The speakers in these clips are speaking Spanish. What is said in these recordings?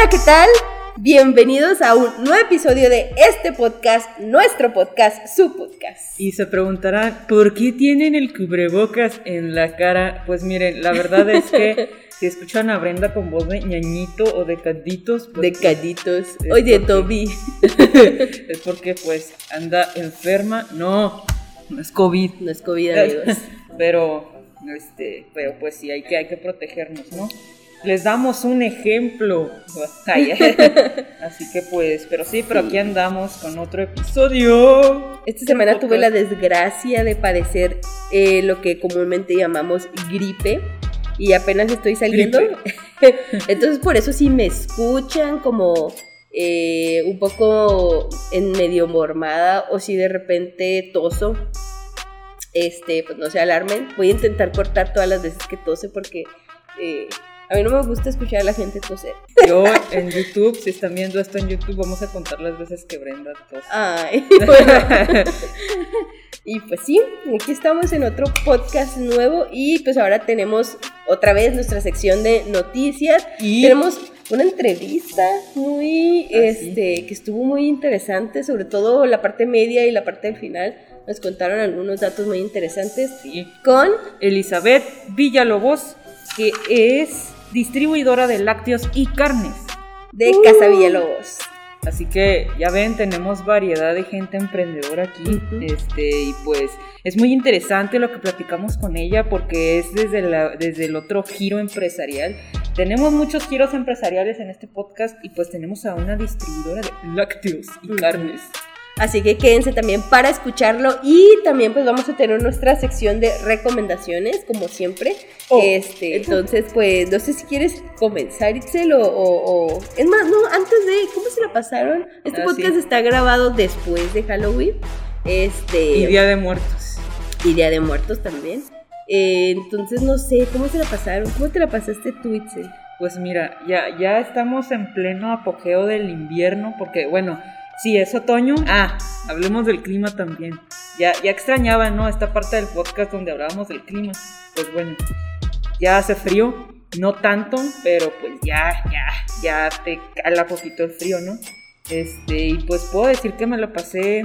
Hola, ¿qué tal? Bienvenidos a un nuevo episodio de este podcast, nuestro podcast, su podcast. Y se preguntarán, ¿por qué tienen el cubrebocas en la cara? Pues miren, la verdad es que si escuchan a Brenda con voz de ñañito o de caditos, pues, de caditos, oye Toby, es porque pues anda enferma, no, no es COVID, no es COVID amigos, pero este, pero pues sí hay que hay que protegernos, ¿no? Les damos un ejemplo. Así que pues, pero sí, pero aquí andamos con otro episodio. Esta semana tuve la desgracia de padecer eh, lo que comúnmente llamamos gripe y apenas estoy saliendo. Entonces por eso si me escuchan como eh, un poco en medio mormada o si de repente toso, este, pues no se alarmen. Voy a intentar cortar todas las veces que tose porque... Eh, a mí no me gusta escuchar a la gente toser. Yo en YouTube, si están viendo esto en YouTube, vamos a contar las veces que Brenda tose. Ay, bueno. y pues sí, aquí estamos en otro podcast nuevo y pues ahora tenemos otra vez nuestra sección de noticias. Y tenemos una entrevista muy, ah, este, que estuvo muy interesante, sobre todo la parte media y la parte del final. Nos contaron algunos datos muy interesantes. Sí. Con Elizabeth Villalobos, que es distribuidora de lácteos y carnes. De Casa Villalobos. Así que ya ven, tenemos variedad de gente emprendedora aquí. Este, y pues es muy interesante lo que platicamos con ella porque es desde, la, desde el otro giro empresarial. Tenemos muchos giros empresariales en este podcast y pues tenemos a una distribuidora de lácteos y carnes. Así que quédense también para escucharlo y también pues vamos a tener nuestra sección de recomendaciones, como siempre. Oh, este, entonces, pues no sé si quieres comenzar, Itzel, o, o, Es más, no, antes de... ¿Cómo se la pasaron? Este ah, podcast está grabado después de Halloween. Este... Y Día de Muertos. Y Día de Muertos también. Eh, entonces, no sé, ¿cómo se la pasaron? ¿Cómo te la pasaste tú, Itzel? Pues mira, ya, ya estamos en pleno apogeo del invierno, porque bueno Sí, es otoño. Ah, hablemos del clima también. Ya, ya extrañaba, ¿no? Esta parte del podcast donde hablábamos del clima. Pues bueno, ya hace frío. No tanto, pero pues ya, ya, ya te cala poquito el frío, ¿no? Este, y pues puedo decir que me lo pasé,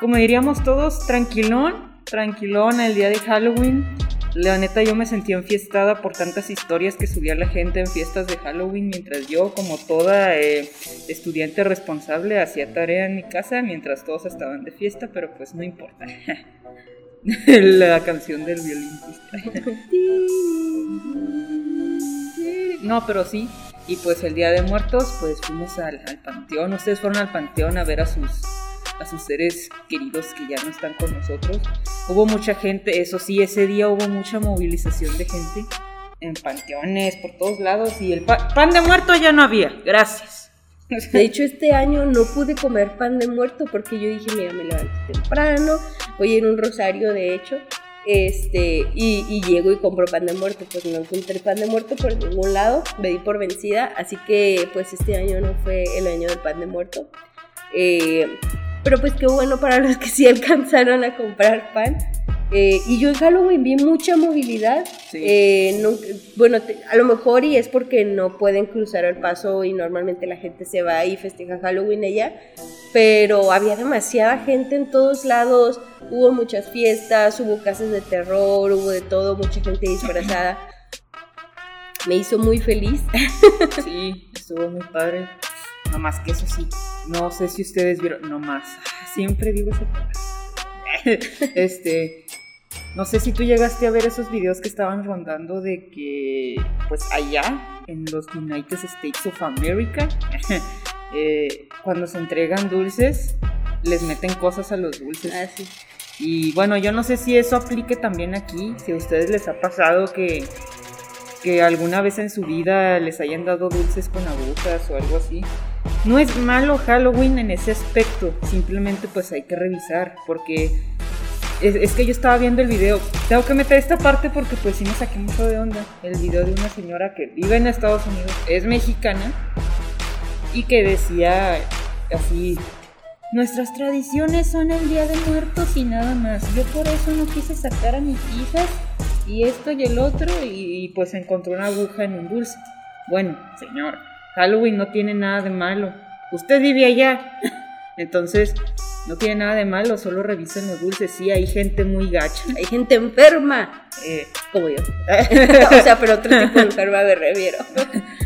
como diríamos todos, tranquilón, tranquilón el día de Halloween. La neta yo me sentía enfiestada por tantas historias que subía la gente en fiestas de Halloween mientras yo, como toda eh, estudiante responsable, hacía tarea en mi casa mientras todos estaban de fiesta, pero pues no importa. la canción del violín. no, pero sí. Y pues el Día de Muertos, pues fuimos al panteón. Ustedes fueron al panteón a ver a sus a sus seres queridos que ya no están con nosotros. Hubo mucha gente, eso sí, ese día hubo mucha movilización de gente en panteones, por todos lados, y el pan de muerto ya no había, gracias. De hecho, este año no pude comer pan de muerto porque yo dije, mira, me levanto temprano, voy en un rosario, de hecho, este, y, y, llego y compro pan de muerto, pues no encontré pan de muerto por ningún lado, me di por vencida, así que pues este año no fue el año del pan de muerto. Eh, pero pues qué bueno para los que sí alcanzaron a comprar pan. Eh, y yo en Halloween vi mucha movilidad. Eh, bueno, a lo mejor y es porque no pueden cruzar el paso y normalmente la gente se va y festeja Halloween allá. Pero había demasiada gente en todos lados. Hubo muchas fiestas, hubo casas de terror, hubo de todo, mucha gente disfrazada. Me hizo muy feliz. Sí, estuvo muy padre. No más que eso sí. No sé si ustedes vieron. No más. Siempre digo eso. este. No sé si tú llegaste a ver esos videos que estaban rondando de que, pues allá, en los United States of America, eh, cuando se entregan dulces, les meten cosas a los dulces. Ah, sí. Y bueno, yo no sé si eso aplique también aquí, si a ustedes les ha pasado que, que alguna vez en su vida les hayan dado dulces con agujas o algo así. No es malo Halloween en ese aspecto, simplemente pues hay que revisar porque es, que yo estaba viendo el video, tengo que meter esta parte porque pues sí me saqué mucho de onda, el video de una señora que vive en Estados Unidos, es mexicana y que decía así, nuestras tradiciones son el Día de Muertos y nada más, yo por eso no quise sacar a mis hijas y esto y el otro y, y pues encontró una aguja en un dulce. Bueno, señor, Halloween no tiene nada de malo. Usted vive allá. Entonces, no tiene nada de malo, solo revisen los dulces. Sí, hay gente muy gacha. Hay gente enferma. Eh, Como yo. o sea, pero otro tipo de enferma me refiero.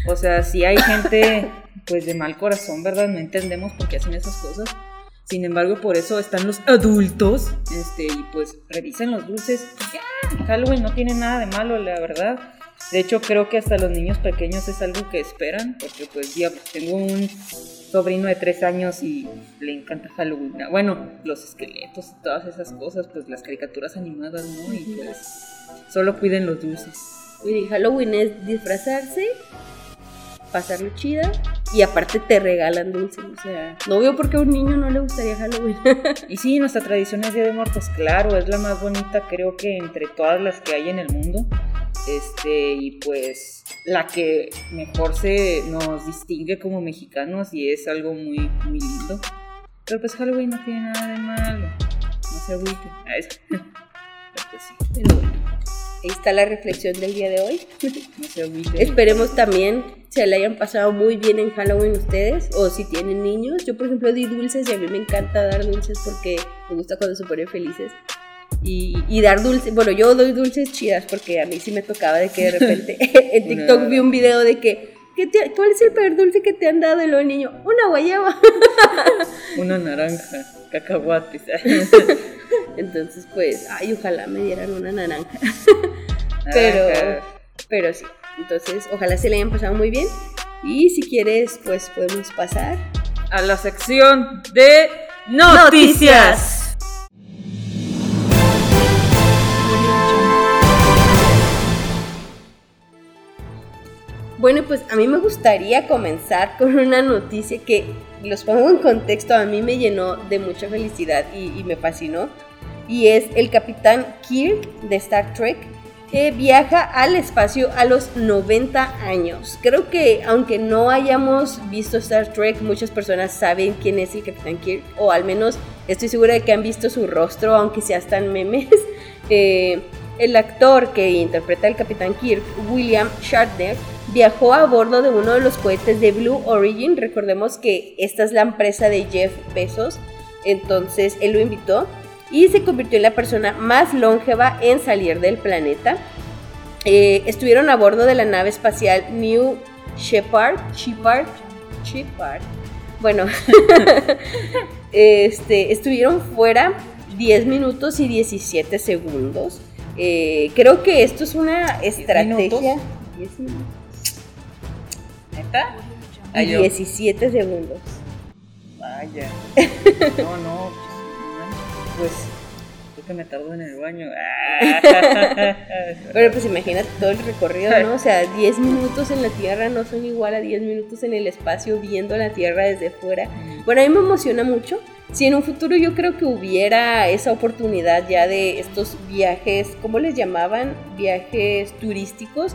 o sea, sí hay gente pues de mal corazón, ¿verdad? No entendemos por qué hacen esas cosas. Sin embargo, por eso están los adultos. Este, y pues revisen los dulces. Ya, Halloween no tiene nada de malo, la verdad. De hecho, creo que hasta los niños pequeños es algo que esperan, porque pues ya pues, tengo un sobrino de tres años y le encanta Halloween. Bueno, los esqueletos y todas esas cosas, pues las caricaturas animadas, ¿no? Y pues solo cuiden los dulces. Mire, Halloween es disfrazarse, pasarlo chida y aparte te regalan dulces. O sea, no veo por qué a un niño no le gustaría Halloween. Y sí, nuestra tradición es Día de Muertos, claro, es la más bonita creo que entre todas las que hay en el mundo. Este, y pues la que mejor se nos distingue como mexicanos y es algo muy, muy lindo. Pero pues Halloween no tiene nada de malo. No se agüiten. Ah, Pero pues sí, Pero bueno, ahí está la reflexión del día de hoy. Esperemos también se la hayan pasado muy bien en Halloween ustedes o si tienen niños. Yo, por ejemplo, di dulces y a mí me encanta dar dulces porque me gusta cuando se ponen felices. Y, y dar dulces, bueno, yo doy dulces chidas porque a mí sí me tocaba de que de repente en TikTok vi un video de que, ¿qué te- ¿cuál es el peor dulce que te han dado? Y luego el niño, una guayaba. Una naranja, cacahuates. Entonces, pues, ay, ojalá me dieran una naranja. Pero, pero sí. Entonces, ojalá se le hayan pasado muy bien. Y si quieres, pues podemos pasar. A la sección de noticias. Bueno, pues a mí me gustaría comenzar con una noticia que los pongo en contexto, a mí me llenó de mucha felicidad y, me fascinó. Y es el capitán Kirk de Star Trek que viaja al espacio a los 90 años. Creo que aunque no hayamos visto Star Trek, muchas personas saben quién es el capitán Kirk, o al menos estoy segura de que han visto su rostro, aunque sea hasta memes. Eh, el actor que interpreta al capitán Kirk, William Shatner, viajó a bordo de uno de los cohetes de Blue Origin. Recordemos que esta es la empresa de Jeff Bezos. Entonces él lo invitó y se convirtió en la persona más longeva en salir del planeta. Eh, estuvieron a bordo de la nave espacial New Shepard. Shepard. Shepard. Bueno, este, estuvieron fuera 10 minutos y 17 segundos. Eh, creo que esto es una estrategia. minutos? 10 minutos ¿Neta? Ay, yo- 17 segundos. Vaya. No, no, pues, que me tardo en el baño. Pero pues imagínate todo el recorrido, ¿no? O sea, 10 minutos en la Tierra no son igual a 10 minutos en el espacio viendo la Tierra desde fuera. Bueno, a mí me emociona mucho. Si en un futuro yo creo que hubiera esa oportunidad ya de estos viajes, ¿cómo les llamaban? Viajes turísticos.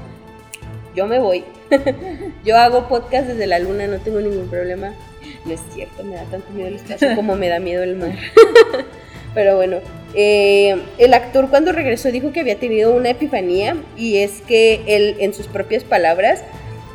Yo me voy. yo hago podcast desde la luna, no tengo ningún problema. No es cierto, me da tanto miedo el espacio como me da miedo el mar. Pero bueno, eh, el actor cuando regresó dijo que había tenido una epifanía y es que él, en sus propias palabras,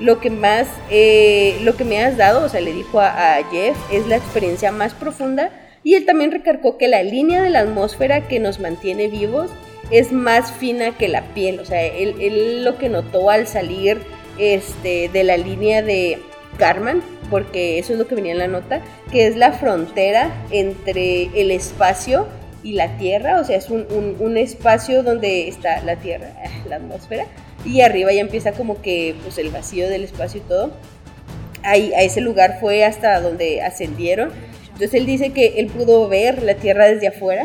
lo que más, eh, lo que me has dado, o sea, le dijo a, Jeff, es la experiencia más profunda y él también recargó que la línea de la atmósfera que nos mantiene vivos es más fina que la piel, o sea, él, él lo que notó al salir este, de la línea de Karman, porque eso es lo que venía en la nota, que es la frontera entre el espacio y la Tierra, o sea, es un, un- un espacio donde está la Tierra, la atmósfera, y arriba ya empieza como que pues el vacío del espacio y todo. Ahí, a ese lugar fue hasta donde ascendieron. Entonces él dice que él pudo ver la Tierra desde afuera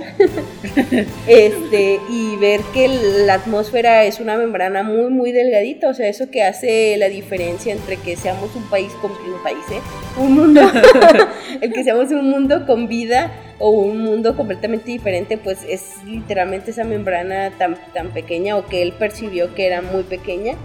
este, y ver que la atmósfera es una membrana muy, muy delgadita. O sea, eso que hace la diferencia entre que seamos un país con un país, ¿eh? Un mundo, el que seamos un mundo con vida o un mundo completamente diferente, pues es literalmente esa membrana tan, tan pequeña o que él percibió que era muy pequeña.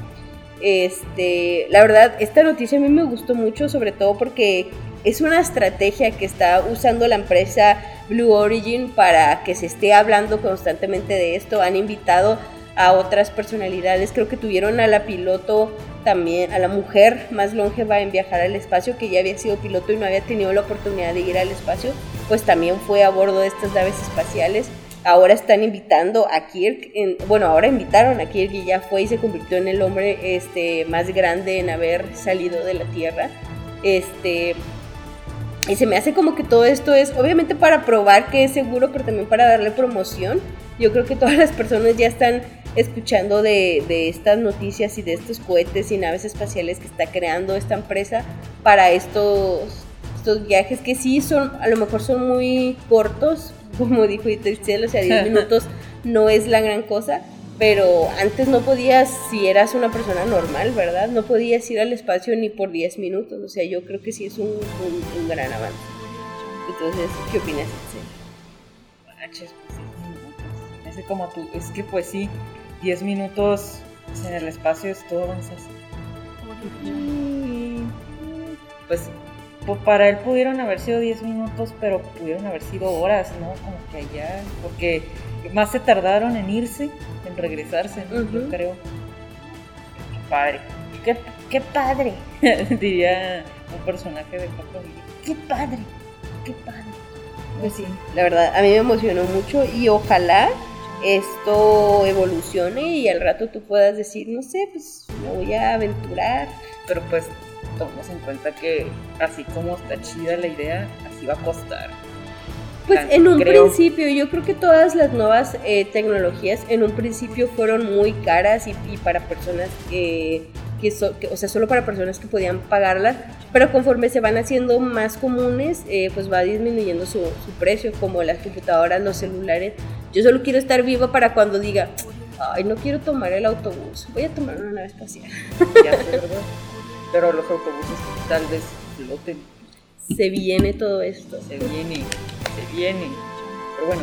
Este, la verdad, esta noticia a mí me gustó mucho, sobre todo porque es una estrategia que está usando la empresa Blue Origin para que se esté hablando constantemente de esto. Han invitado a otras personalidades, creo que tuvieron a la piloto también a la mujer más longeva en viajar al espacio, que ya había sido piloto y no había tenido la oportunidad de ir al espacio, pues también fue a bordo de estas naves espaciales. Ahora están invitando a Kirk, bueno, ahora invitaron a Kirk y ya fue y se convirtió en el hombre este, más grande en haber salido de la Tierra. Este, y se me hace como que todo esto es, obviamente para probar que es seguro, pero también para darle promoción. Yo creo que todas las personas ya están escuchando de, estas noticias y de estos cohetes y naves espaciales que está creando esta empresa para estos, estos viajes que sí son, a lo mejor son muy cortos, como dijo Itzel, o sea, 10 minutos no es la gran cosa, pero antes no podías, si eras una persona normal, ¿verdad? No podías ir al espacio ni por 10 minutos, o sea, yo creo que sí es un, un, gran avance. Entonces, ¿qué opinas? Sí. Es como tú, es que pues sí, 10 minutos en el espacio es todo Pues, pues, para él pudieron haber sido 10 minutos, pero pudieron haber sido horas, ¿no? Como que allá, porque más se tardaron en irse, en regresarse, yo creo. Qué padre. Qué, qué padre, diría un personaje de Paco Qué padre, qué padre. Pues sí, la verdad, a mí me emocionó mucho y ojalá esto evolucione y al rato tú puedas decir, no sé, pues me voy a aventurar. Pero pues tomemos en cuenta que así como está chida la idea, así va a costar. Pues en un principio, yo creo que todas las nuevas eh, tecnologías en un principio fueron muy caras y, para personas que, que, o sea, solo para personas que podían pagarlas, pero conforme se van haciendo más comunes, eh, pues va disminuyendo su, su, precio, como las computadoras, los celulares. Yo solo quiero estar viva para cuando diga, ay, no quiero tomar el autobús, voy a tomar una nave espacial. Ya sé, ¿verdad? Pero los autobuses tal vez floten. Se viene todo esto. Se viene viene. Pero bueno.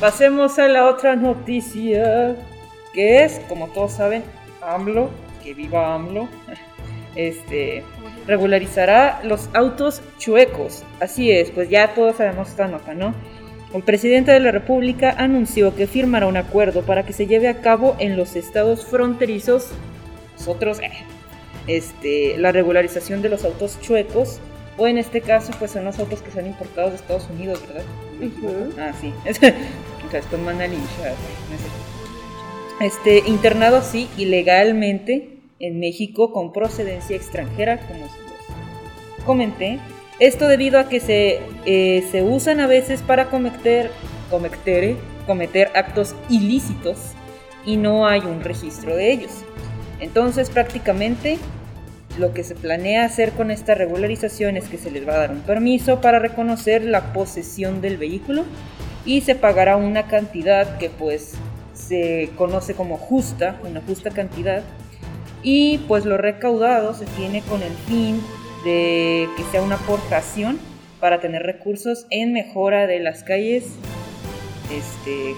Pasemos a la otra noticia, que es, como todos saben, AMLO, que viva AMLO, este, regularizará los autos chuecos. Así es, pues ya todos sabemos esta nota, ¿no? El presidente de la República anunció que firmará un acuerdo para que se lleve a cabo en los estados fronterizos, nosotros, eh, este, la regularización de los autos chuecos, o en este caso, pues son los autos que son importados de Estados Unidos, ¿verdad? Ah, sí. después mandan Este, internado así ilegalmente en México con procedencia extranjera, como comenté. Esto debido a que se, eh, se usan a veces para cometer, cometer, cometer actos ilícitos y no hay un registro de ellos. Entonces prácticamente lo que se planea hacer con esta regularización es que se les va a dar un permiso para reconocer la posesión del vehículo y se pagará una cantidad que pues se conoce como justa, una justa cantidad, y pues lo recaudado se tiene con el fin de que sea una aportación para tener recursos en mejora de las calles, este,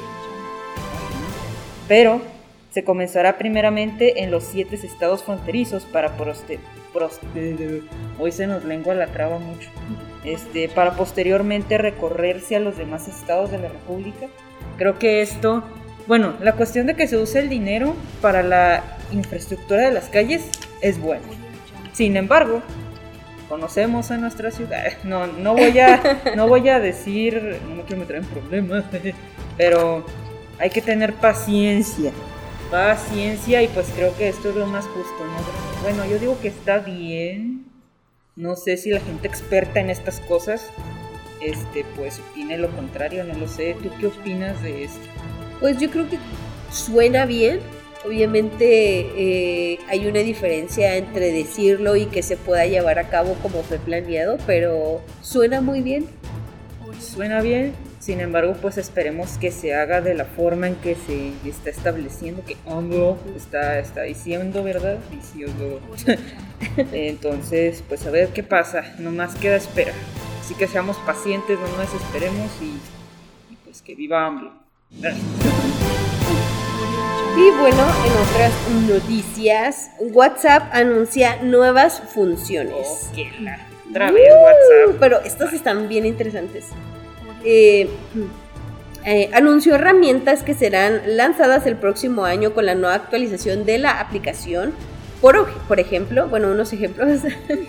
pero se comenzará primeramente en los siete estados fronterizos para hoy se nos lengua la traba mucho. Este, para posteriormente recorrerse a los demás estados de la República. Creo que esto, bueno, la cuestión de que se use el dinero para la infraestructura de las calles es bueno. Sin embargo, conocemos a nuestra ciudad. No, no voy a, no voy a decir, no quiero meter en problemas, pero hay que tener paciencia paciencia y pues creo que esto es lo más justo, ¿no? Bueno, yo digo que está bien. No sé si la gente experta en estas cosas, este, pues opine lo contrario, no lo sé. ¿Tú qué opinas de esto? Pues yo creo que suena bien. Obviamente eh, hay una diferencia entre decirlo y que se pueda llevar a cabo como fue planeado, pero suena muy bien. Suena bien. Sin embargo, pues esperemos que se haga de la forma en que se está estableciendo, que AMLO está, está diciendo, ¿verdad? Diciendo. Entonces, pues a ver qué pasa, nomás queda espera. Así que seamos pacientes, no nos desesperemos y, pues que viva AMLO. Y bueno, en otras noticias, WhatsApp anuncia nuevas funciones. Otra vez WhatsApp. Pero estas están bien interesantes. Eh, eh, anunció herramientas que serán lanzadas el próximo año con la nueva actualización de la aplicación. Por, por ejemplo, bueno, unos ejemplos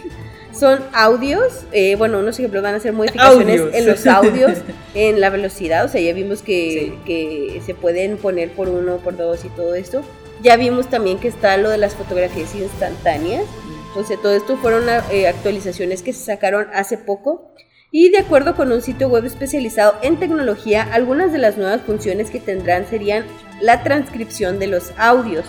son audios, eh, bueno, unos ejemplos van a ser modificaciones en los audios, en la velocidad, o sea, ya vimos que, que se pueden poner por uno, por dos y todo esto. Ya vimos también que está lo de las fotografías instantáneas. Entonces, todo esto fueron eh, actualizaciones que se sacaron hace poco. Y de acuerdo con un sitio web especializado en tecnología, algunas de las nuevas funciones que tendrán serían la transcripción de los audios.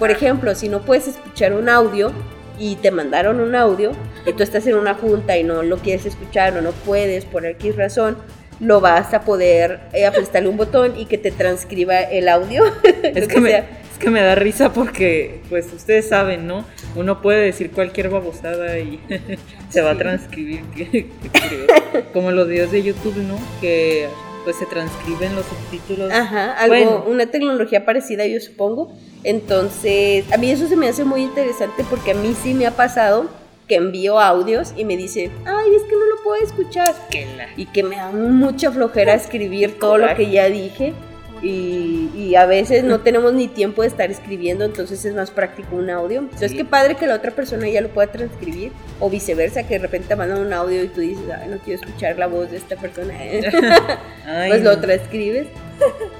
Por ejemplo, si no puedes escuchar un audio y te mandaron un audio y tú estás en una junta y no lo quieres escuchar o no puedes por X razón, lo vas a poder eh, un botón y que te transcriba el audio. Es que, me, es que me da risa porque, pues ustedes saben, ¿no? Uno puede decir cualquier babosada y se va a transcribir. Como los videos de YouTube, ¿no? Que pues se transcriben los subtítulos. Ajá, algo, una tecnología parecida yo supongo. Entonces, a mí eso se me hace muy interesante porque a mí sí me ha pasado que envío audios y me dice, ay, es que no lo puedo escuchar. Y que me da mucha flojera escribir todo lo que ya dije y, a veces no tenemos ni tiempo de estar escribiendo, entonces es más práctico un audio. Entonces, qué padre que la otra persona ya lo pueda transcribir, o viceversa, que de repente te mandan un audio y tú dices, ay, no quiero escuchar la voz de esta persona, pues lo transcribes.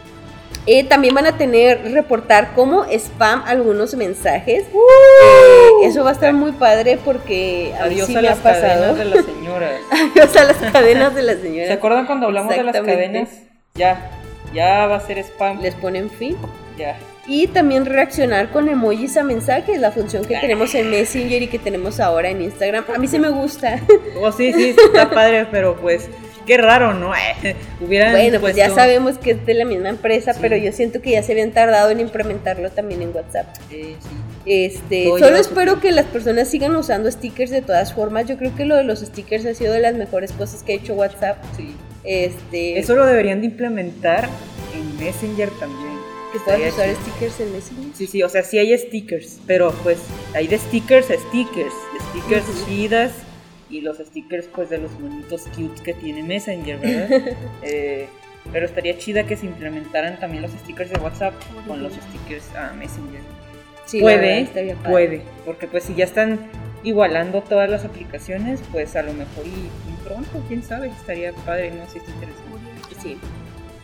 Eh, también van a tener reportar como spam algunos mensajes. ¡Uh! Eh, eso va a estar muy padre porque a Adiós a las cadenas de las señoras. Adiós a las cadenas de las señoras. ¿Se acuerdan cuando hablamos de las cadenas? Ya, ya va a ser spam. Les ponen fin. Ya. Y también reaccionar con emojis a mensajes, la función que tenemos en Messenger y que tenemos ahora en Instagram. A mí sí me gusta. Oh, sí, sí, está padre, pero pues qué raro, ¿no? Hubieran bueno, pues ya sabemos que es de la misma empresa, pero yo siento que ya se habían tardado en implementarlo también en WhatsApp. Sí, sí. Este, solo espero que las personas sigan usando stickers de todas formas. Yo creo que lo de los stickers ha sido de las mejores cosas que ha hecho WhatsApp. Sí. Este, Eso lo deberían de implementar en Messenger también. Que puedas usar stickers en Messenger. Sí, sí, o sea, sí hay stickers, pero pues hay de stickers a stickers, stickers chidas y los stickers pues de los monitos cute que tiene Messenger, ¿verdad? Eh, pero estaría chida que se implementaran también los stickers de WhatsApp con los stickers a Messenger. Sí, puede, puede, porque pues si ya están igualando todas las aplicaciones, pues a lo mejor y, pronto, quién sabe, estaría padre, no si está interesante. Sí.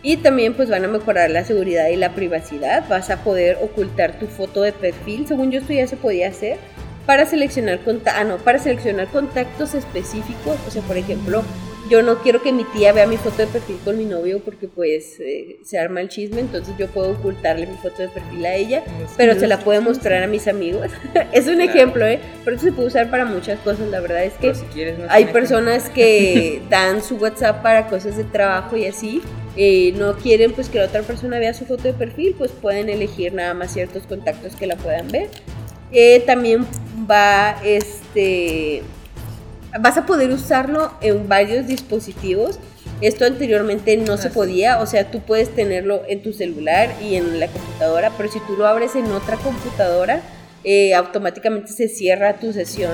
Y también pues van a mejorar la seguridad y la privacidad. Vas a poder ocultar tu foto de perfil. Según yo esto ya se podía hacer para seleccionar ah, no, para seleccionar contactos específicos. O sea, por ejemplo, yo no quiero que mi tía vea mi foto de perfil con mi novio porque pues eh, se arma el chisme, entonces yo puedo ocultarle mi foto de perfil a ella, pero se la puede mostrar a mis amigos. es un ejemplo, ¿eh? Pero se puede usar para muchas cosas, la verdad es que hay personas que dan su WhatsApp para cosas de trabajo y así. Eh, no quieren pues que la otra persona vea su foto de perfil, pues pueden elegir nada más ciertos contactos que la puedan ver. Eh, también va este vas a poder usarlo en varios dispositivos. Esto anteriormente no se podía, o sea, tú puedes tenerlo en tu celular y en la computadora, pero si tú lo abres en otra computadora, eh, automáticamente se cierra tu sesión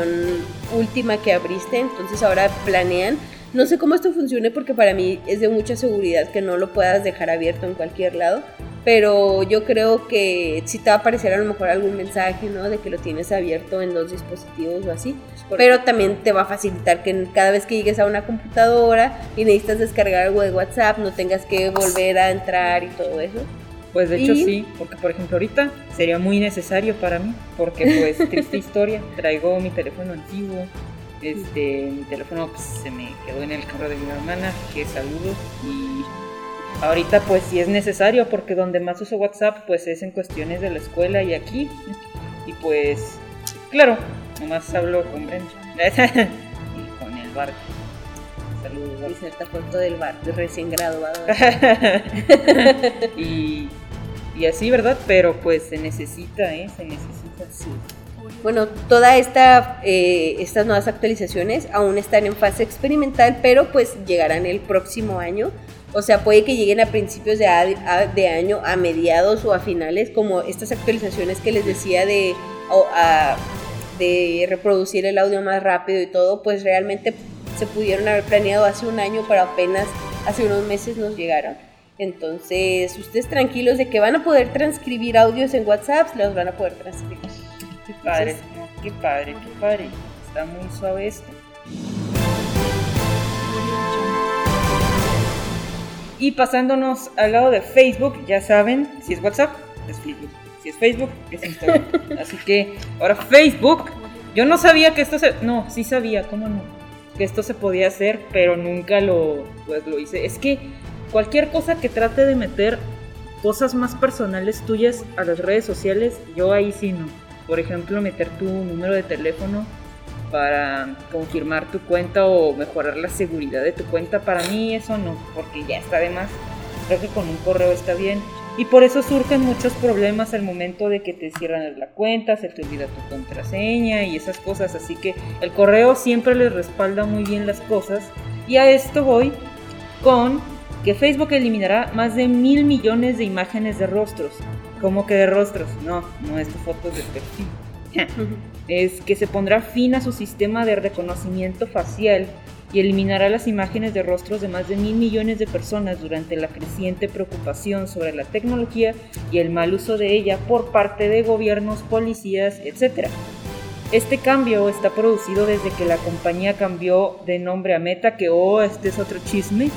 última que abriste, entonces ahora planean. No sé cómo esto funcione porque para mí es de mucha seguridad que no lo puedas dejar abierto en cualquier lado, pero yo creo que sí te va a aparecer a lo mejor algún mensaje, ¿no? De que lo tienes abierto en dos dispositivos o así. Pero también te va a facilitar que cada vez que llegues a una computadora y necesitas descargar algo de WhatsApp, no tengas que volver a entrar y todo eso. Pues de hecho sí, porque por ejemplo ahorita sería muy necesario para mí, porque pues triste historia, traigo mi teléfono antiguo, este, mi teléfono pues, se me quedó en el carro de mi hermana, que saludos y Ahorita pues sí es necesario porque donde más uso WhatsApp pues es en cuestiones de la escuela y aquí. Y pues, claro, nomás hablo con Brenda. y con el bar. Saludos. Y cierta foto del bar, recién graduado. y, y así, ¿verdad? Pero pues se necesita, ¿eh? Se necesita. Sí. Bueno, todas esta, eh, estas nuevas actualizaciones aún están en fase experimental, pero pues llegarán el próximo año. O sea, puede que lleguen a principios de, de año, a mediados o a finales, como estas actualizaciones que les decía de, de reproducir el audio más rápido y todo, pues realmente se pudieron haber planeado hace un año, pero apenas hace unos meses nos llegaron. Entonces, ustedes tranquilos de que van a poder transcribir audios en WhatsApp, los van a poder transcribir. Qué padre, qué padre, qué padre. Está muy suave esto. Y pasándonos al lado de Facebook, ya saben, si es WhatsApp, es Facebook. Si es Facebook, es Instagram. Así que ahora Facebook. Yo no sabía que esto se... No, sí sabía, ¿cómo no? Que esto se podía hacer, pero nunca lo, pues, lo hice. Es que cualquier cosa que trate de meter cosas más personales tuyas a las redes sociales, yo ahí sí no. Por ejemplo, meter tu número de teléfono para confirmar tu cuenta o mejorar la seguridad de tu cuenta, para mí eso no, porque ya está de más. Creo que con un correo está bien. Y por eso surgen muchos problemas al momento de que te cierran la cuenta, se te olvida tu contraseña y esas cosas. Así que el correo siempre les respalda muy bien las cosas. Y a esto voy con que Facebook eliminará más de mil millones de imágenes de rostros. ¿Cómo que de rostros? No, no es tu fotos de perfil. es que se pondrá fin a su sistema de reconocimiento facial y eliminará las imágenes de rostros de más de mil millones de personas durante la creciente preocupación sobre la tecnología y el mal uso de ella por parte de gobiernos, policías, etc. Este cambio está producido desde que la compañía cambió de nombre a Meta, que oh, este es otro chisme,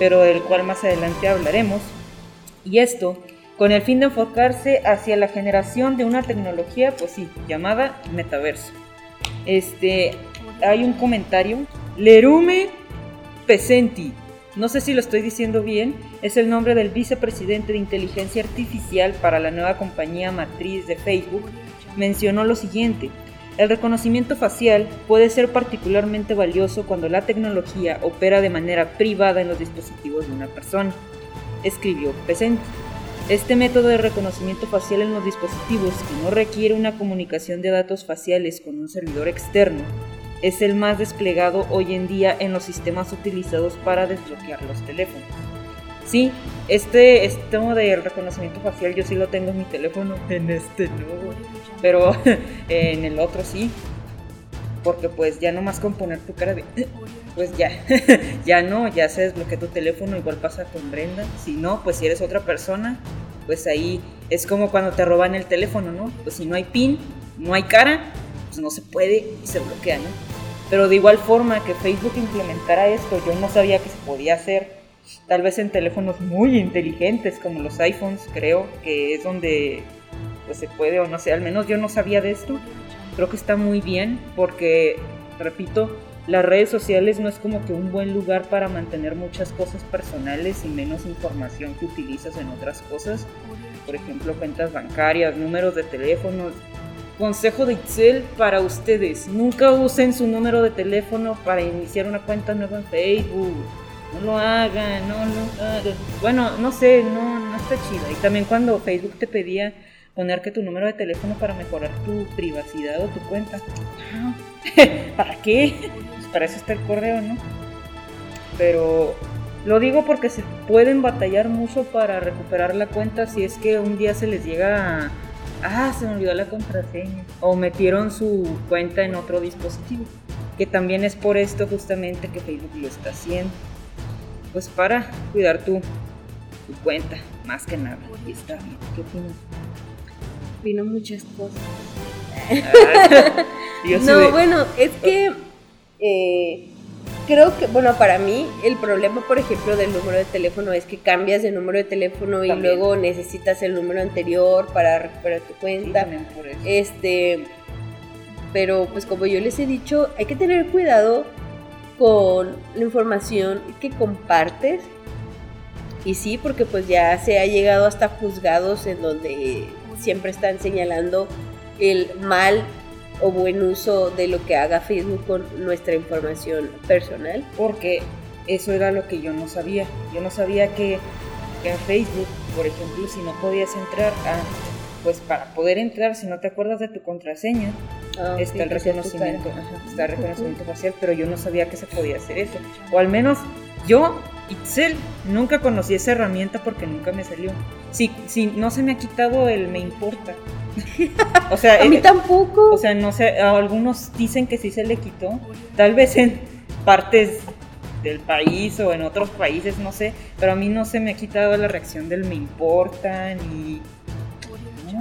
pero del cual más adelante hablaremos. Y esto con el fin de enfocarse hacia la generación de una tecnología, pues sí, llamada metaverso. Este, hay un comentario. Lerume Pesenti, no sé si lo estoy diciendo bien, es el nombre del vicepresidente de inteligencia artificial para la nueva compañía matriz de Facebook, mencionó lo siguiente. El reconocimiento facial puede ser particularmente valioso cuando la tecnología opera de manera privada en los dispositivos de una persona, escribió Pesenti. Este método de reconocimiento facial en los dispositivos, que no requiere una comunicación de datos faciales con un servidor externo, es el más desplegado hoy en día en los sistemas utilizados para desbloquear los teléfonos. Sí, este sistema de reconocimiento facial yo sí lo tengo en mi teléfono, en este no, pero en el otro sí, porque pues ya no más con poner tu cara de pues ya, ya no, ya se desbloquea tu teléfono, igual pasa con Brenda. Si no, pues si eres otra persona, pues ahí es como cuando te roban el teléfono, ¿no? Pues si no hay PIN, no hay cara, pues no se puede y se bloquea, ¿no? Pero de igual forma que Facebook implementara esto, yo no sabía que se podía hacer. Tal vez en teléfonos muy inteligentes como los iPhones, creo que es donde pues se puede o no sé, al menos yo no sabía de esto. Creo que está muy bien porque, repito, las redes sociales no es como que un buen lugar para mantener muchas cosas personales y menos información que utilizas en otras cosas. Por ejemplo, cuentas bancarias, números de teléfonos. Consejo de Excel para ustedes. Nunca usen su número de teléfono para iniciar una cuenta nueva en Facebook. No lo hagan, no lo hagan. Bueno, no sé, no, no está chido. Y también cuando Facebook te pedía poner que tu número de teléfono para mejorar tu privacidad o tu cuenta. ¿Para qué? Para eso está el correo, ¿no? Pero lo digo porque se pueden batallar mucho para recuperar la cuenta si es que un día se les llega a... Ah, se me olvidó la contraseña. O metieron su cuenta en otro dispositivo. Que también es por esto justamente que Facebook lo está haciendo. Pues para cuidar tu, tu cuenta, más que nada. Y está bien. ¿Qué opinas? opino muchas cosas. no, bueno, es que eh, creo que, bueno, para mí el problema, por ejemplo, del número de teléfono es que cambias de número de teléfono y luego necesitas el número anterior para recuperar tu cuenta. Este, pero pues como yo les he dicho, hay que tener cuidado con la información que compartes. Y sí, porque pues ya se ha llegado hasta juzgados en donde siempre están señalando el mal o buen uso de lo que haga Facebook con nuestra información personal. Porque eso era lo que yo no sabía. Yo no sabía que, en Facebook, por ejemplo, si no podías entrar a pues para poder entrar, si no te acuerdas de tu contraseña, ah, está el reconocimiento, está el reconocimiento facial, pero yo no sabía que se podía hacer eso. O al menos yo Itzel, nunca conocí esa herramienta porque nunca me salió. Si, si no se me ha quitado el me importa. o sea, a mí tampoco. O sea, no sé, algunos dicen que sí se le quitó. Tal vez en partes del país o en otros países, no sé, pero a mí no se me ha quitado la reacción del me importan y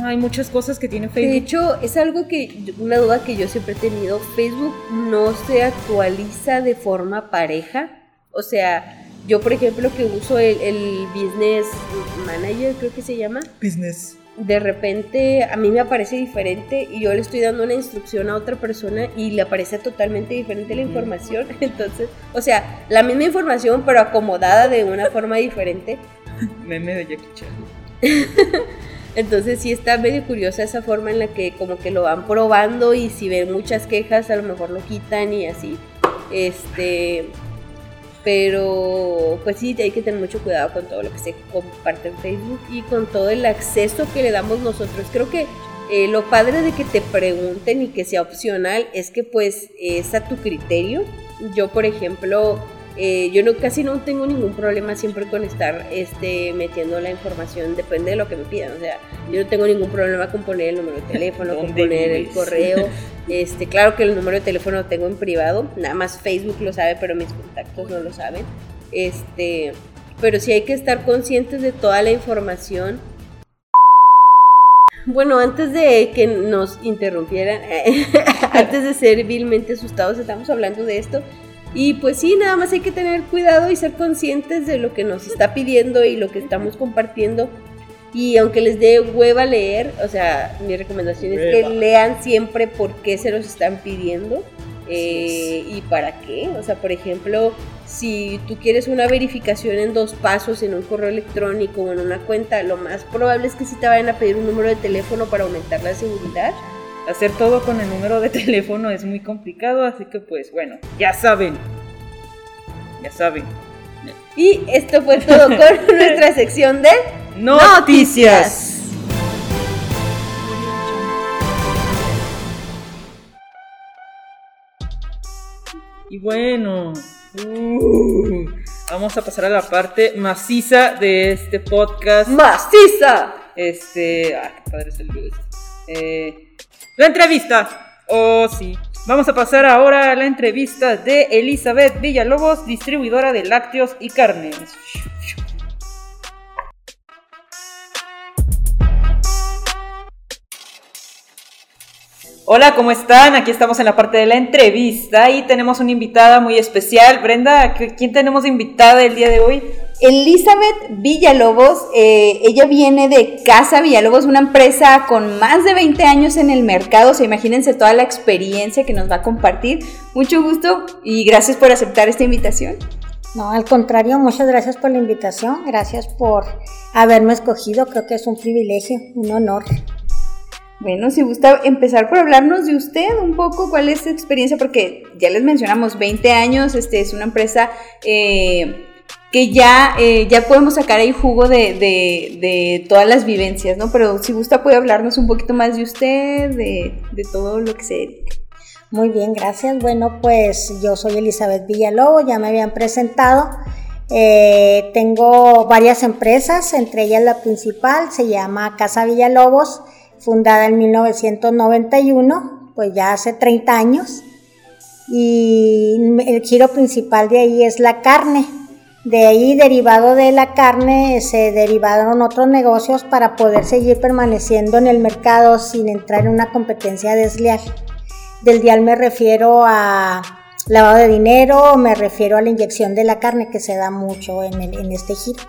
hay muchas cosas que tiene Facebook. De hecho, es algo que, una duda que yo siempre he tenido, Facebook no se actualiza de forma pareja. O sea, yo por ejemplo que uso el, el Business Manager, creo que se llama. Business. De repente a mí me aparece diferente y yo le estoy dando una instrucción a otra persona y le aparece totalmente diferente la información. Entonces, o sea, la misma información pero acomodada de una forma diferente. Meme de Jackie Chan. Entonces sí está medio curiosa esa forma en la que como que lo van probando y si ven muchas quejas a lo mejor lo quitan y así. Este, pero pues sí, hay que tener mucho cuidado con todo lo que se comparte en Facebook y con todo el acceso que le damos nosotros. Creo que eh, lo padre de que te pregunten y que sea opcional es que pues es a tu criterio. Yo por ejemplo eh, yo no, casi no tengo ningún problema siempre con estar este, metiendo la información, depende de lo que me pidan. O sea, yo no tengo ningún problema con poner el número de teléfono, con poner el correo. Este, claro que el número de teléfono lo tengo en privado, nada más Facebook lo sabe, pero mis contactos no lo saben. Este, pero sí hay que estar conscientes de toda la información. Bueno, antes de que nos interrumpieran, antes de ser vilmente asustados, estamos hablando de esto. Y pues sí, nada más hay que tener cuidado y ser conscientes de lo que nos está pidiendo y lo que estamos compartiendo. Y aunque les dé hueva leer, o sea, mi recomendación es que lean siempre por qué se los están pidiendo eh, y para qué. O sea, por ejemplo, si tú quieres una verificación en dos pasos en un correo electrónico o en una cuenta, lo más probable es que sí te vayan a pedir un número de teléfono para aumentar la seguridad hacer todo con el número de teléfono es muy complicado, así que pues bueno, ya saben. Ya saben. Y esto fue todo con nuestra sección de noticias. Y bueno, uh, vamos a pasar a la parte maciza de este podcast. ¡Maciza! Este. Ah, qué padre es el video este. Eh, la entrevista. Oh, sí. Vamos a pasar ahora a la entrevista de Elizabeth Villalobos, distribuidora de lácteos y carnes. Hola, ¿cómo están? Aquí estamos en la parte de la entrevista y tenemos una invitada muy especial. Brenda, ¿quién tenemos invitada el día de hoy? Elizabeth Villalobos, eh, ella viene de Casa Villalobos, una empresa con más de 20 años en el mercado, o sea, imagínense toda la experiencia que nos va a compartir. Mucho gusto y gracias por aceptar esta invitación. No, al contrario, muchas gracias por la invitación, gracias por haberme escogido, creo que es un privilegio, un honor. Bueno, si gusta empezar por hablarnos de usted un poco, cuál es su experiencia, porque ya les mencionamos, 20 años, este es una empresa eh, que ya, eh, ya podemos sacar ahí jugo de, de, todas las vivencias, ¿no? Pero si gusta puede hablarnos un poquito más de usted, de, de todo lo que se dedica. Muy bien, gracias. Bueno, pues yo soy Elizabeth Villalobos, ya me habían presentado. Eh, tengo varias empresas, entre ellas la principal se llama Casa Villalobos fundada en 1991, pues ya hace 30 años. Y el giro principal de ahí es la carne. De ahí, derivado de la carne, se derivaron otros negocios para poder seguir permaneciendo en el mercado sin entrar en una competencia desleal. Del dial me refiero a lavado de dinero, me refiero a la inyección de la carne que se da mucho en, en este giro.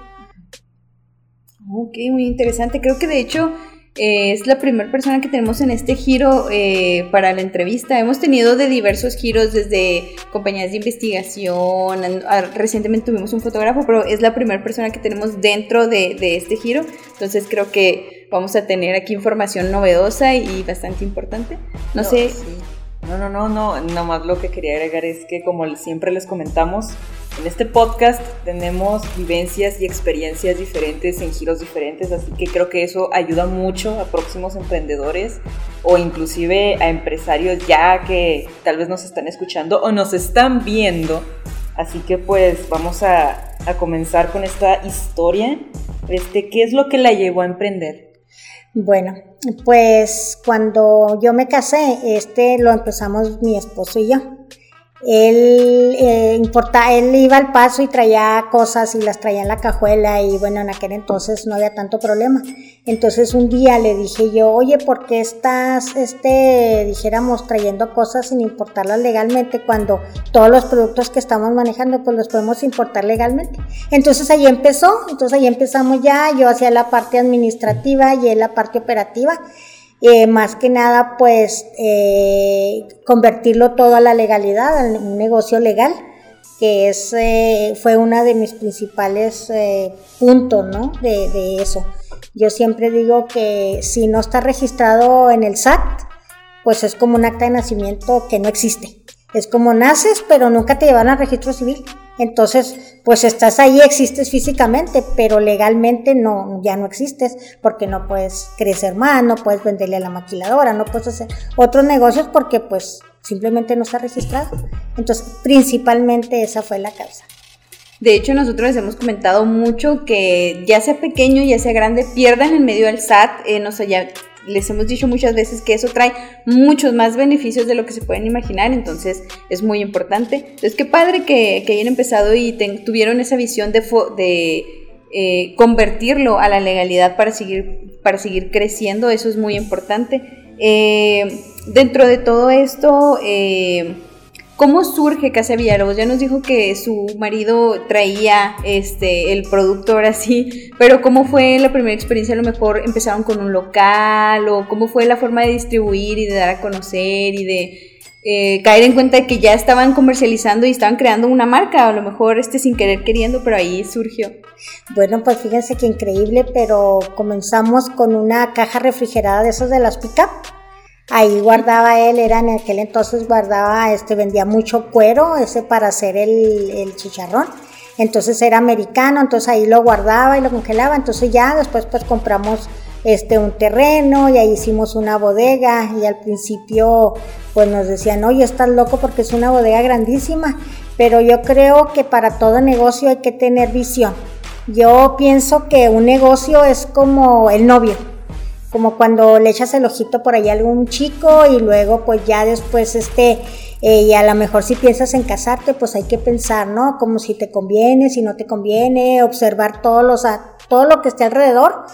Ok, muy interesante. Creo que de hecho eh, es la primera persona que tenemos en este giro eh, para la entrevista. Hemos tenido de diversos giros desde compañías de investigación, recientemente tuvimos un fotógrafo, pero es la primera persona que tenemos dentro de, este giro. Entonces creo que vamos a tener aquí información novedosa y bastante importante. No, sé. No, no, no, no, nomás lo que quería agregar es que como siempre les comentamos, en este podcast tenemos vivencias y experiencias diferentes en giros diferentes, así que creo que eso ayuda mucho a próximos emprendedores o inclusive a empresarios ya que tal vez nos están escuchando o nos están viendo. Así que pues vamos a, a comenzar con esta historia. Este, ¿Qué es lo que la llevó a emprender? Bueno, pues cuando yo me casé, este lo empezamos mi esposo y yo. Él, eh, importa, él iba al paso y traía cosas y las traía en la cajuela y bueno, en aquel entonces no había tanto problema. Entonces un día le dije yo, oye, ¿por qué estás, este, dijéramos, trayendo cosas sin importarlas legalmente cuando todos los productos que estamos manejando pues los podemos importar legalmente? Entonces ahí empezó, entonces ahí empezamos ya, yo hacía la parte administrativa y él la parte operativa eh, más que nada pues eh, convertirlo todo a la legalidad, a un negocio legal, que es, eh, fue uno de mis principales puntos ¿no? de, de, eso. Yo siempre digo que si no está registrado en el SAT, pues es como un acta de nacimiento que no existe. Es como naces, pero nunca te llevan al registro civil. Entonces, pues estás ahí, existes físicamente, pero legalmente no, ya no existes porque no puedes crecer más, no puedes venderle a la maquiladora, no puedes hacer otros negocios porque pues simplemente no está registrado. Entonces, principalmente esa fue la causa. De hecho, nosotros les hemos comentado mucho que ya sea pequeño, ya sea grande, pierdan en medio del SAT, eh, no sé, ya les hemos dicho muchas veces que eso trae muchos más beneficios de lo que se pueden imaginar, entonces es muy importante. Entonces, qué padre que, hayan empezado y tuvieron esa visión de, de eh, convertirlo a la legalidad para seguir, para seguir creciendo, eso es muy importante. Eh, dentro de todo esto, eh, ¿Cómo surge Casa Villalobos? Ya nos dijo que su marido traía este, el producto ahora sí, pero ¿cómo fue la primera experiencia? A lo mejor empezaron con un local o cómo fue la forma de distribuir y de dar a conocer y de eh, caer en cuenta de que ya estaban comercializando y estaban creando una marca, a lo mejor este sin querer queriendo, pero ahí surgió. Bueno, pues fíjense que increíble, pero comenzamos con una caja refrigerada de esas de las pick Ahí guardaba él, era en aquel entonces guardaba, este, vendía mucho cuero, ese para hacer el, chicharrón. Entonces era americano, entonces ahí lo guardaba y lo congelaba. Entonces ya después pues compramos este un terreno y ahí hicimos una bodega y al principio pues nos decían, oye, estás loco porque es una bodega grandísima, pero yo creo que para todo negocio hay que tener visión. Yo pienso que un negocio es como el novio como cuando le echas el ojito por ahí a algún chico y luego pues ya después este, eh, y a lo mejor si piensas en casarte, pues hay que pensar, ¿no? Como si te conviene, si no te conviene, observar todos los, todo lo que esté alrededor.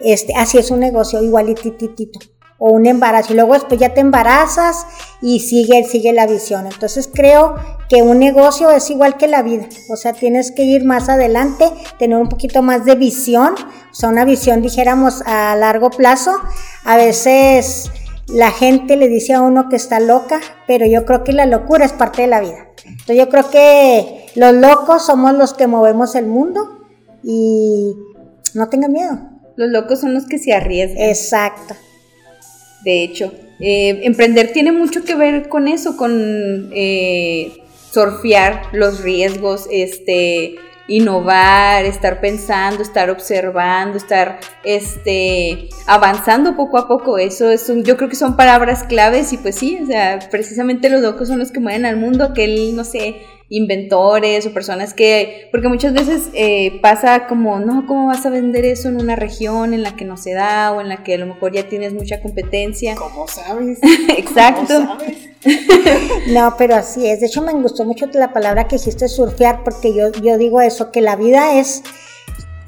Este, así es un negocio igualititito o un embarazo y luego después ya te embarazas y sigue, sigue la visión. Entonces creo que un negocio es igual que la vida, o sea, tienes que ir más adelante, tener un poquito más de visión, o sea, una visión dijéramos a largo plazo. A veces la gente le dice a uno que está loca, pero yo creo que la locura es parte de la vida. Entonces yo creo que los locos somos los que movemos el mundo y no tengan miedo. Los locos son los que se arriesgan. Exacto de hecho. Eh, emprender tiene mucho que ver con eso, con eh, surfear los riesgos, este, innovar, estar pensando, estar observando, estar este, avanzando poco a poco. Eso es un, yo creo que son palabras claves y pues sí, o sea, precisamente los locos son los que mueven al mundo, que él, no sé, inventores o personas que, porque muchas veces eh, pasa como, no, ¿cómo vas a vender eso en una región en la que no se da o en la que a lo mejor ya tienes mucha competencia? ¿Cómo sabes? Exacto. no, pero así es. De hecho, me gustó mucho la palabra que hiciste surfear, porque yo, yo digo eso, que la vida es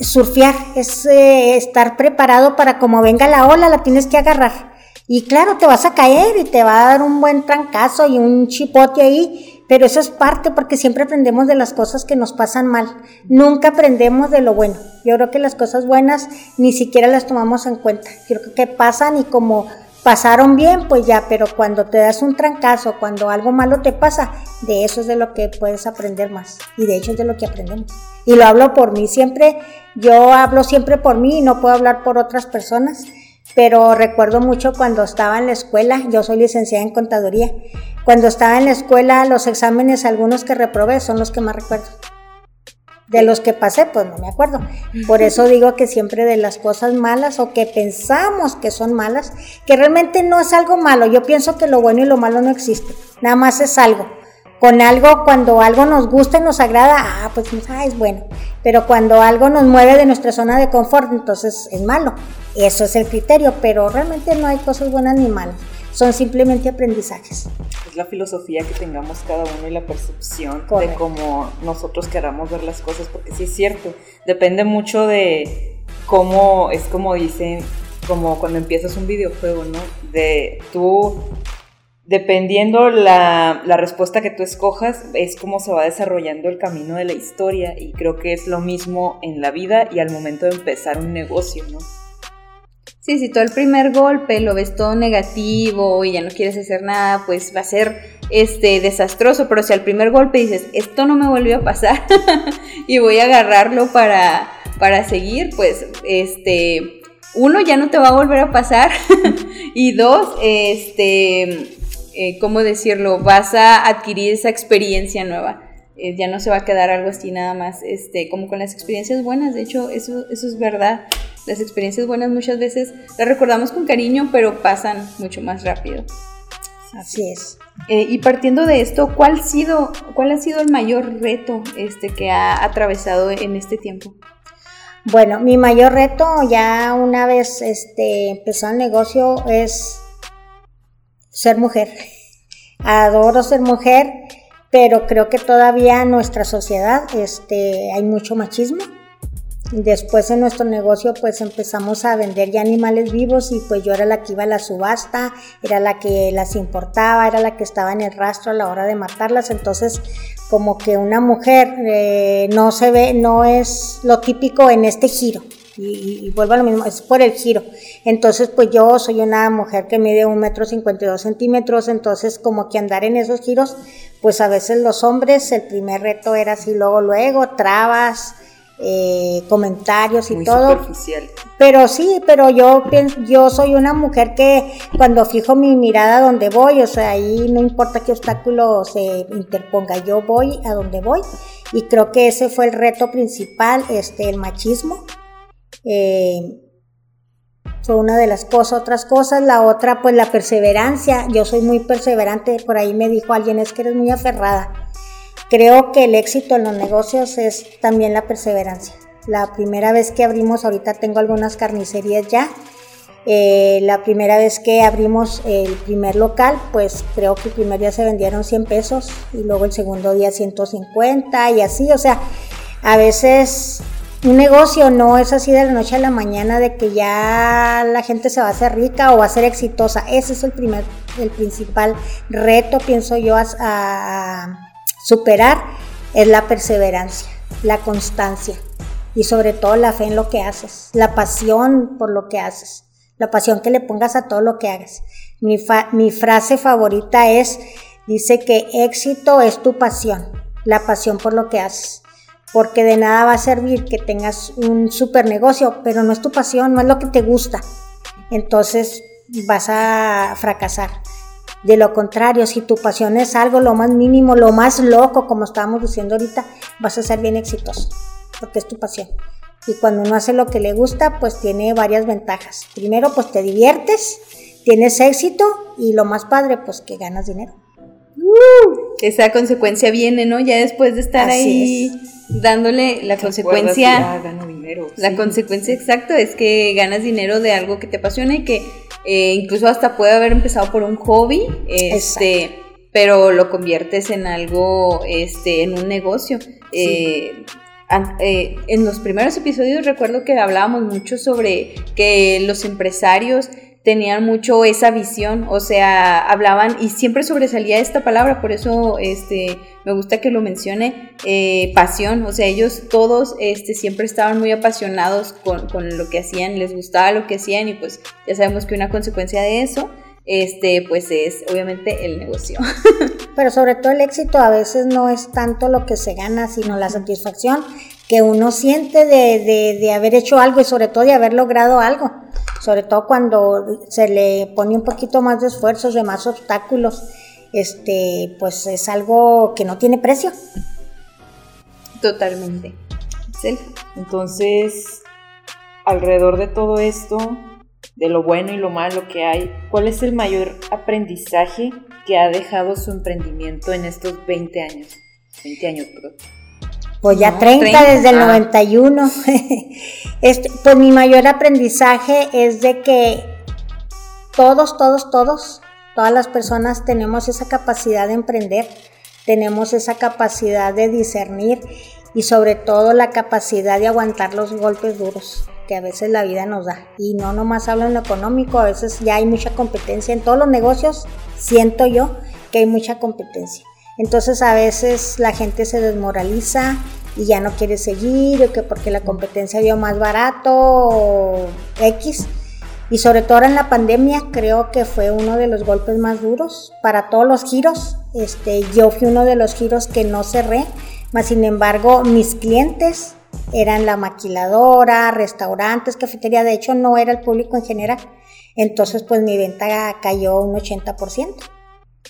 surfear, es eh, estar preparado para como venga la ola, la tienes que agarrar. Y claro, te vas a caer y te va a dar un buen trancazo y un chipote ahí, pero eso es parte porque siempre aprendemos de las cosas que nos pasan mal. Nunca aprendemos de lo bueno. Yo creo que las cosas buenas ni siquiera las tomamos en cuenta. Yo creo que pasan y como pasaron bien, pues ya, pero cuando te das un trancazo, cuando algo malo te pasa, de eso es de lo que puedes aprender más. Y de hecho es de lo que aprendemos. Y lo hablo por mí siempre, yo hablo siempre por mí y no puedo hablar por otras personas pero recuerdo mucho cuando estaba en la escuela, yo soy licenciada en contaduría, cuando estaba en la escuela los exámenes, algunos que reprobé, son los que más recuerdo. De los que pasé, pues no me acuerdo. Por eso digo que siempre de las cosas malas o que pensamos que son malas, que realmente no es algo malo. Yo pienso que lo bueno y lo malo no existe. Nada más es algo. Con algo, cuando algo nos gusta y nos agrada, ah, pues ah, es bueno. Pero cuando algo nos mueve de nuestra zona de confort, entonces es malo. Eso es el criterio, pero realmente no hay cosas buenas ni malas. son simplemente aprendizajes. Es la filosofía que tengamos cada uno y la percepción de cómo nosotros queramos ver las cosas, porque sí es cierto, depende mucho de cómo, es como dicen, como cuando empiezas un videojuego, ¿no? De tú, dependiendo la, la respuesta que tú escojas, es como se va desarrollando el camino de la historia y creo que es lo mismo en la vida y al momento de empezar un negocio, ¿no? Sí, si todo el primer golpe lo ves todo negativo y ya no quieres hacer nada, pues va a ser este desastroso, pero si al primer golpe dices, esto no me volvió a pasar y voy a agarrarlo para, para seguir, pues este uno ya no te va a volver a pasar y dos, este eh, ¿cómo decirlo? Vas a adquirir esa experiencia nueva. Eh, ya no se va a quedar algo así nada más, este, como con las experiencias buenas, de hecho, eso, eso es verdad. Las experiencias buenas muchas veces las recordamos con cariño, pero pasan mucho más rápido. Así es. Eh, y partiendo de esto, ¿cuál, sido, ¿cuál ha sido el mayor reto este, que ha atravesado en este tiempo? Bueno, mi mayor reto ya una vez este, empezó el negocio es ser mujer. Adoro ser mujer, pero creo que todavía en nuestra sociedad este, hay mucho machismo. Después en nuestro negocio pues empezamos a vender ya animales vivos y pues yo era la que iba a la subasta, era la que las importaba, era la que estaba en el rastro a la hora de matarlas, entonces como que una mujer eh, no se ve, no es lo típico en este giro. Y, y, vuelvo a lo mismo, es por el giro. Entonces, pues yo soy una mujer que mide un metro cincuenta y dos centímetros, entonces como que andar en esos giros, pues a veces los hombres, el primer reto era así, luego, luego, trabas, eh, comentarios y Muy todo. superficial. Pero sí, pero yo pienso, yo soy una mujer que cuando fijo mi mirada a donde voy, o sea, ahí no importa qué obstáculo se interponga, yo voy a donde voy. Y creo que ese fue el reto principal, este, el machismo. Eh, fue una de las cosas, otras cosas, la otra pues la perseverancia, yo soy muy perseverante, por ahí me dijo alguien, es que eres muy aferrada. Creo que el éxito en los negocios es también la perseverancia. La primera vez que abrimos, ahorita tengo algunas carnicerías ya, eh, la primera vez que abrimos el primer local, pues creo que el primer día se vendieron 100 pesos y luego el segundo día 150 y así, o sea, a veces un negocio no es así de la noche a la mañana de que ya la gente se va a hacer rica o va a ser exitosa. Ese es el primer, el principal reto, pienso yo, a, a superar, es la perseverancia, la constancia y sobre todo la fe en lo que haces, la pasión por lo que haces, la pasión que le pongas a todo lo que hagas. Mi, fa mi frase favorita es, dice que éxito es tu pasión, la pasión por lo que haces porque de nada va a servir que tengas un super negocio, pero no es tu pasión, no es lo que te gusta. Entonces vas a fracasar. De lo contrario, si tu pasión es algo lo más mínimo, lo más loco, como estábamos diciendo ahorita, vas a ser bien exitoso, porque es tu pasión. Y cuando uno hace lo que le gusta, pues tiene varias ventajas. Primero, pues te diviertes, tienes éxito y lo más padre, pues que ganas dinero. Uh, esa consecuencia viene, ¿no? Ya después de estar Así ahí es. Dándole la consecuencia. Ya gano dinero. La sí. consecuencia exacta es que ganas dinero de algo que te apasiona y que eh, incluso hasta puede haber empezado por un hobby, este, Exacto. pero lo conviertes en algo, este, en un negocio. Sí. Eh, eh, en los primeros episodios recuerdo que hablábamos mucho sobre que los empresarios tenían mucho esa visión, o sea, hablaban y siempre sobresalía esta palabra, por eso este, me gusta que lo mencione, eh, pasión, o sea, ellos todos este, siempre estaban muy apasionados con, con, lo que hacían, les gustaba lo que hacían y pues ya sabemos que una consecuencia de eso, este, pues es obviamente el negocio. Pero sobre todo el éxito a veces no es tanto lo que se gana, sino la satisfacción que uno siente de, de, de haber hecho algo y sobre todo de haber logrado algo sobre todo cuando se le pone un poquito más de esfuerzos, de más obstáculos, este, pues es algo que no tiene precio. Totalmente. ¿Sí? Entonces, alrededor de todo esto, de lo bueno y lo malo que hay, ¿cuál es el mayor aprendizaje que ha dejado su emprendimiento en estos 20 años? 20 años, perdón. Pues ya no, 30, 30, desde el ah. 91. este, pues mi mayor aprendizaje es de que todos, todos, todos Todas las personas tenemos esa capacidad de emprender, tenemos esa capacidad de discernir y sobre todo la capacidad de aguantar los golpes duros que a veces la vida nos da. Y no nomás hablo en lo económico, a veces ya hay mucha competencia en todos los negocios, siento yo que hay mucha competencia. Entonces a veces la gente se desmoraliza y ya no quiere seguir, o que porque la competencia dio más barato, o X. Y sobre todo en la pandemia creo que fue uno de los golpes más duros para todos los giros. Este, yo fui uno de los giros que no cerré, más sin embargo mis clientes eran la maquiladora, restaurantes, cafetería, de hecho no era el público en general. Entonces pues mi venta cayó un 80%.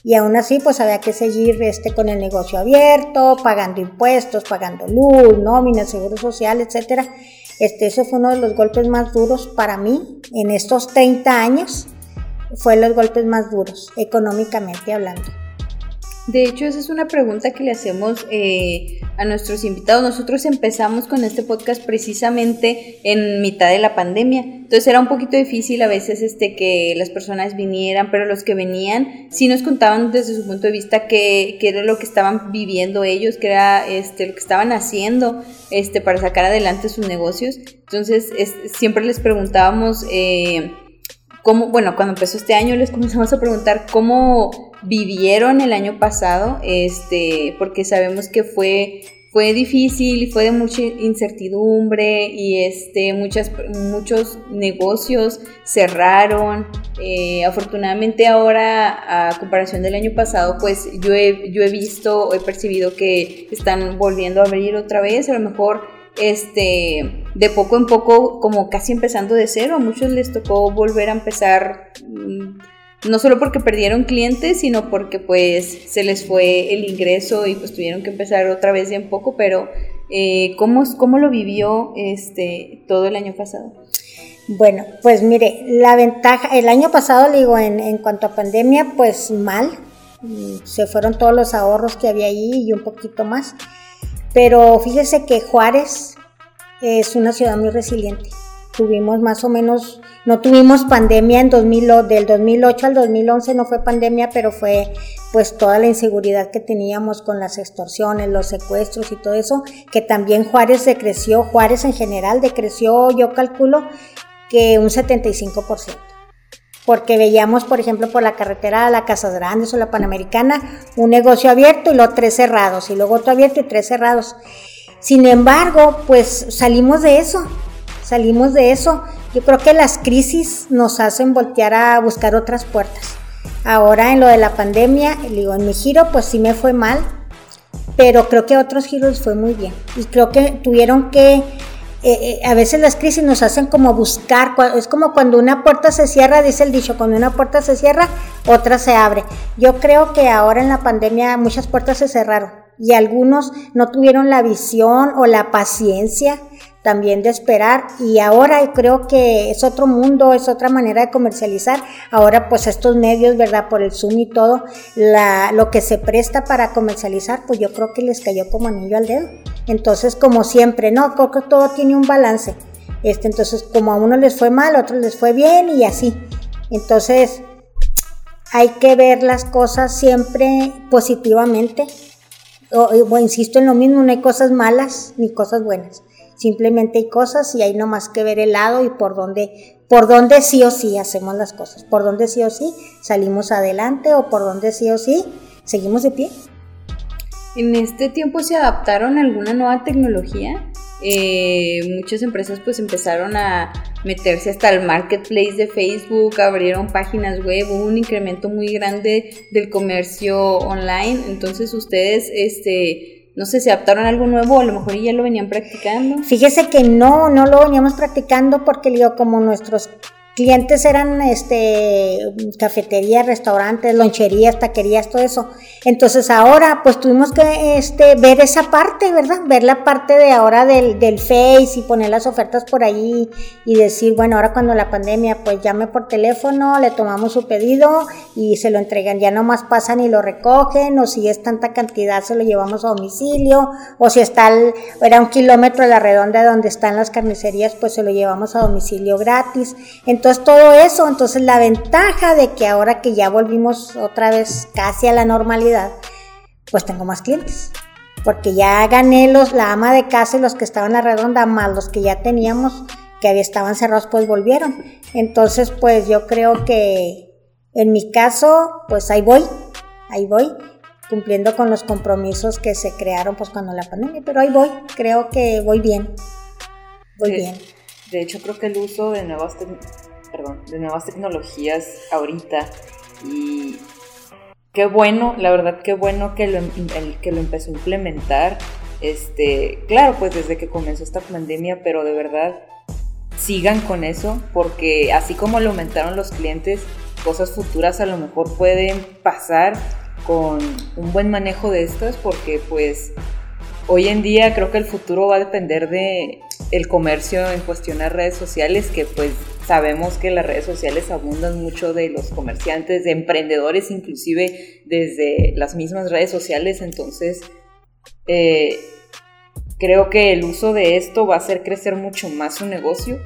Y aún así, pues había que seguir este, con el negocio abierto, pagando impuestos, pagando luz, nómina, seguro social, etc. Este, ese fue uno de los golpes más duros para mí en estos 30 años. Fue los golpes más duros, económicamente hablando. De hecho, esa es una pregunta que le hacemos eh, a nuestros invitados. Nosotros empezamos con este podcast precisamente en mitad de la pandemia. Entonces era un poquito difícil a veces este, que las personas vinieran, pero los que venían sí nos contaban desde su punto de vista qué, era lo que estaban viviendo ellos, qué era este, lo que estaban haciendo este, para sacar adelante sus negocios. Entonces siempre les preguntábamos... Eh, cómo, bueno, cuando empezó este año les comenzamos a preguntar cómo vivieron el año pasado, este, porque sabemos que fue fue difícil y fue de mucha incertidumbre y este, muchas, muchos negocios cerraron. Eh, afortunadamente ahora, a comparación del año pasado, pues yo he, yo he visto, he percibido que están volviendo a abrir otra vez, a lo mejor este, de poco en poco, como casi empezando de cero, a muchos les tocó volver a empezar. No solo porque perdieron clientes, sino porque pues se les fue el ingreso y pues tuvieron que empezar otra vez de en poco, pero eh, ¿cómo, ¿cómo, lo vivió este, todo el año pasado? Bueno, pues mire, la ventaja, el año pasado, digo, en, en cuanto a pandemia, pues mal, mm, se fueron todos los ahorros que había ahí y un poquito más, pero fíjese que Juárez es una ciudad muy resiliente tuvimos más o menos, no tuvimos pandemia en 2000, del 2008 al 2011 no fue pandemia, pero fue pues toda la inseguridad que teníamos con las extorsiones, los secuestros y todo eso, que también Juárez decreció, Juárez en general decreció, yo calculo que un 75% porque veíamos, por ejemplo, por la carretera de la Casas Grandes o la Panamericana, un negocio abierto y luego tres cerrados, y luego otro abierto y tres cerrados. Sin embargo, pues salimos de eso, salimos de eso. Yo creo que las crisis nos hacen voltear a buscar otras puertas. Ahora en lo de la pandemia, digo, en mi giro pues sí me fue mal, pero creo que otros giros fue muy bien. Y creo que tuvieron que, eh, eh, a veces las crisis nos hacen como buscar, es como cuando una puerta se cierra, dice el dicho, cuando una puerta se cierra, otra se abre. Yo creo que ahora en la pandemia muchas puertas se cerraron y algunos no tuvieron la visión o la paciencia también de esperar y ahora creo que es otro mundo, es otra manera de comercializar. Ahora pues estos medios, ¿verdad? Por el Zoom y todo, lo que se presta para comercializar, pues yo creo que les cayó como anillo al dedo. Entonces, como siempre, no, creo que todo tiene un balance. Este, entonces, como a uno les fue mal, a otros les fue bien y así. Entonces, hay que ver las cosas siempre positivamente. o, insisto en lo mismo, no hay cosas malas ni cosas buenas. Simplemente hay cosas y hay nomás que ver el lado y por dónde, por dónde sí o sí hacemos las cosas, por dónde sí o sí salimos adelante o por dónde sí o sí seguimos de pie. En este tiempo se adaptaron a alguna nueva tecnología. Eh, muchas empresas pues empezaron a meterse hasta el marketplace de Facebook, abrieron páginas web, hubo un incremento muy grande del comercio online. Entonces ustedes, este, no sé, se adaptaron algo nuevo a lo mejor ya lo venían practicando. Fíjese que no, no lo veníamos practicando porque digo, como nuestros clientes eran este cafeterías, restaurantes, loncherías, taquerías, todo eso. Entonces ahora pues tuvimos que este, ver esa parte, ¿verdad? Ver la parte de ahora del, del Face y poner las ofertas por ahí y decir, bueno, ahora cuando la pandemia pues llame por teléfono, le tomamos su pedido y se lo entregan. Ya nomás pasan y lo recogen o si es tanta cantidad se lo llevamos a domicilio o si está, era un kilómetro de la redonda donde están las carnicerías pues se lo llevamos a domicilio gratis. Entonces entonces todo eso, entonces la ventaja de que ahora que ya volvimos otra vez casi a la normalidad, pues tengo más clientes. Porque ya gané los, la ama de casa y los que estaban a redonda, más los que ya teníamos, que había, estaban cerrados, pues volvieron. Entonces, pues yo creo que en mi caso, pues ahí voy, ahí voy, cumpliendo con los compromisos que se crearon pues cuando la pandemia, pero ahí voy, creo que voy bien, voy bien. De hecho, creo que el uso de nuevas, perdón, de nuevas tecnologías ahorita y qué bueno, la verdad, qué bueno que lo, el, que lo empezó a implementar. Este, claro, pues desde que comenzó esta pandemia, pero de verdad sigan con eso, porque así como lo aumentaron los clientes, cosas futuras a lo mejor pueden pasar con un buen manejo de estas, porque pues hoy en día creo que el futuro va a depender de el comercio en cuestión de redes sociales, que pues sabemos que las redes sociales abundan mucho de los comerciantes, de emprendedores, inclusive desde las mismas redes sociales, entonces eh, creo que el uso de esto va a hacer crecer mucho más su negocio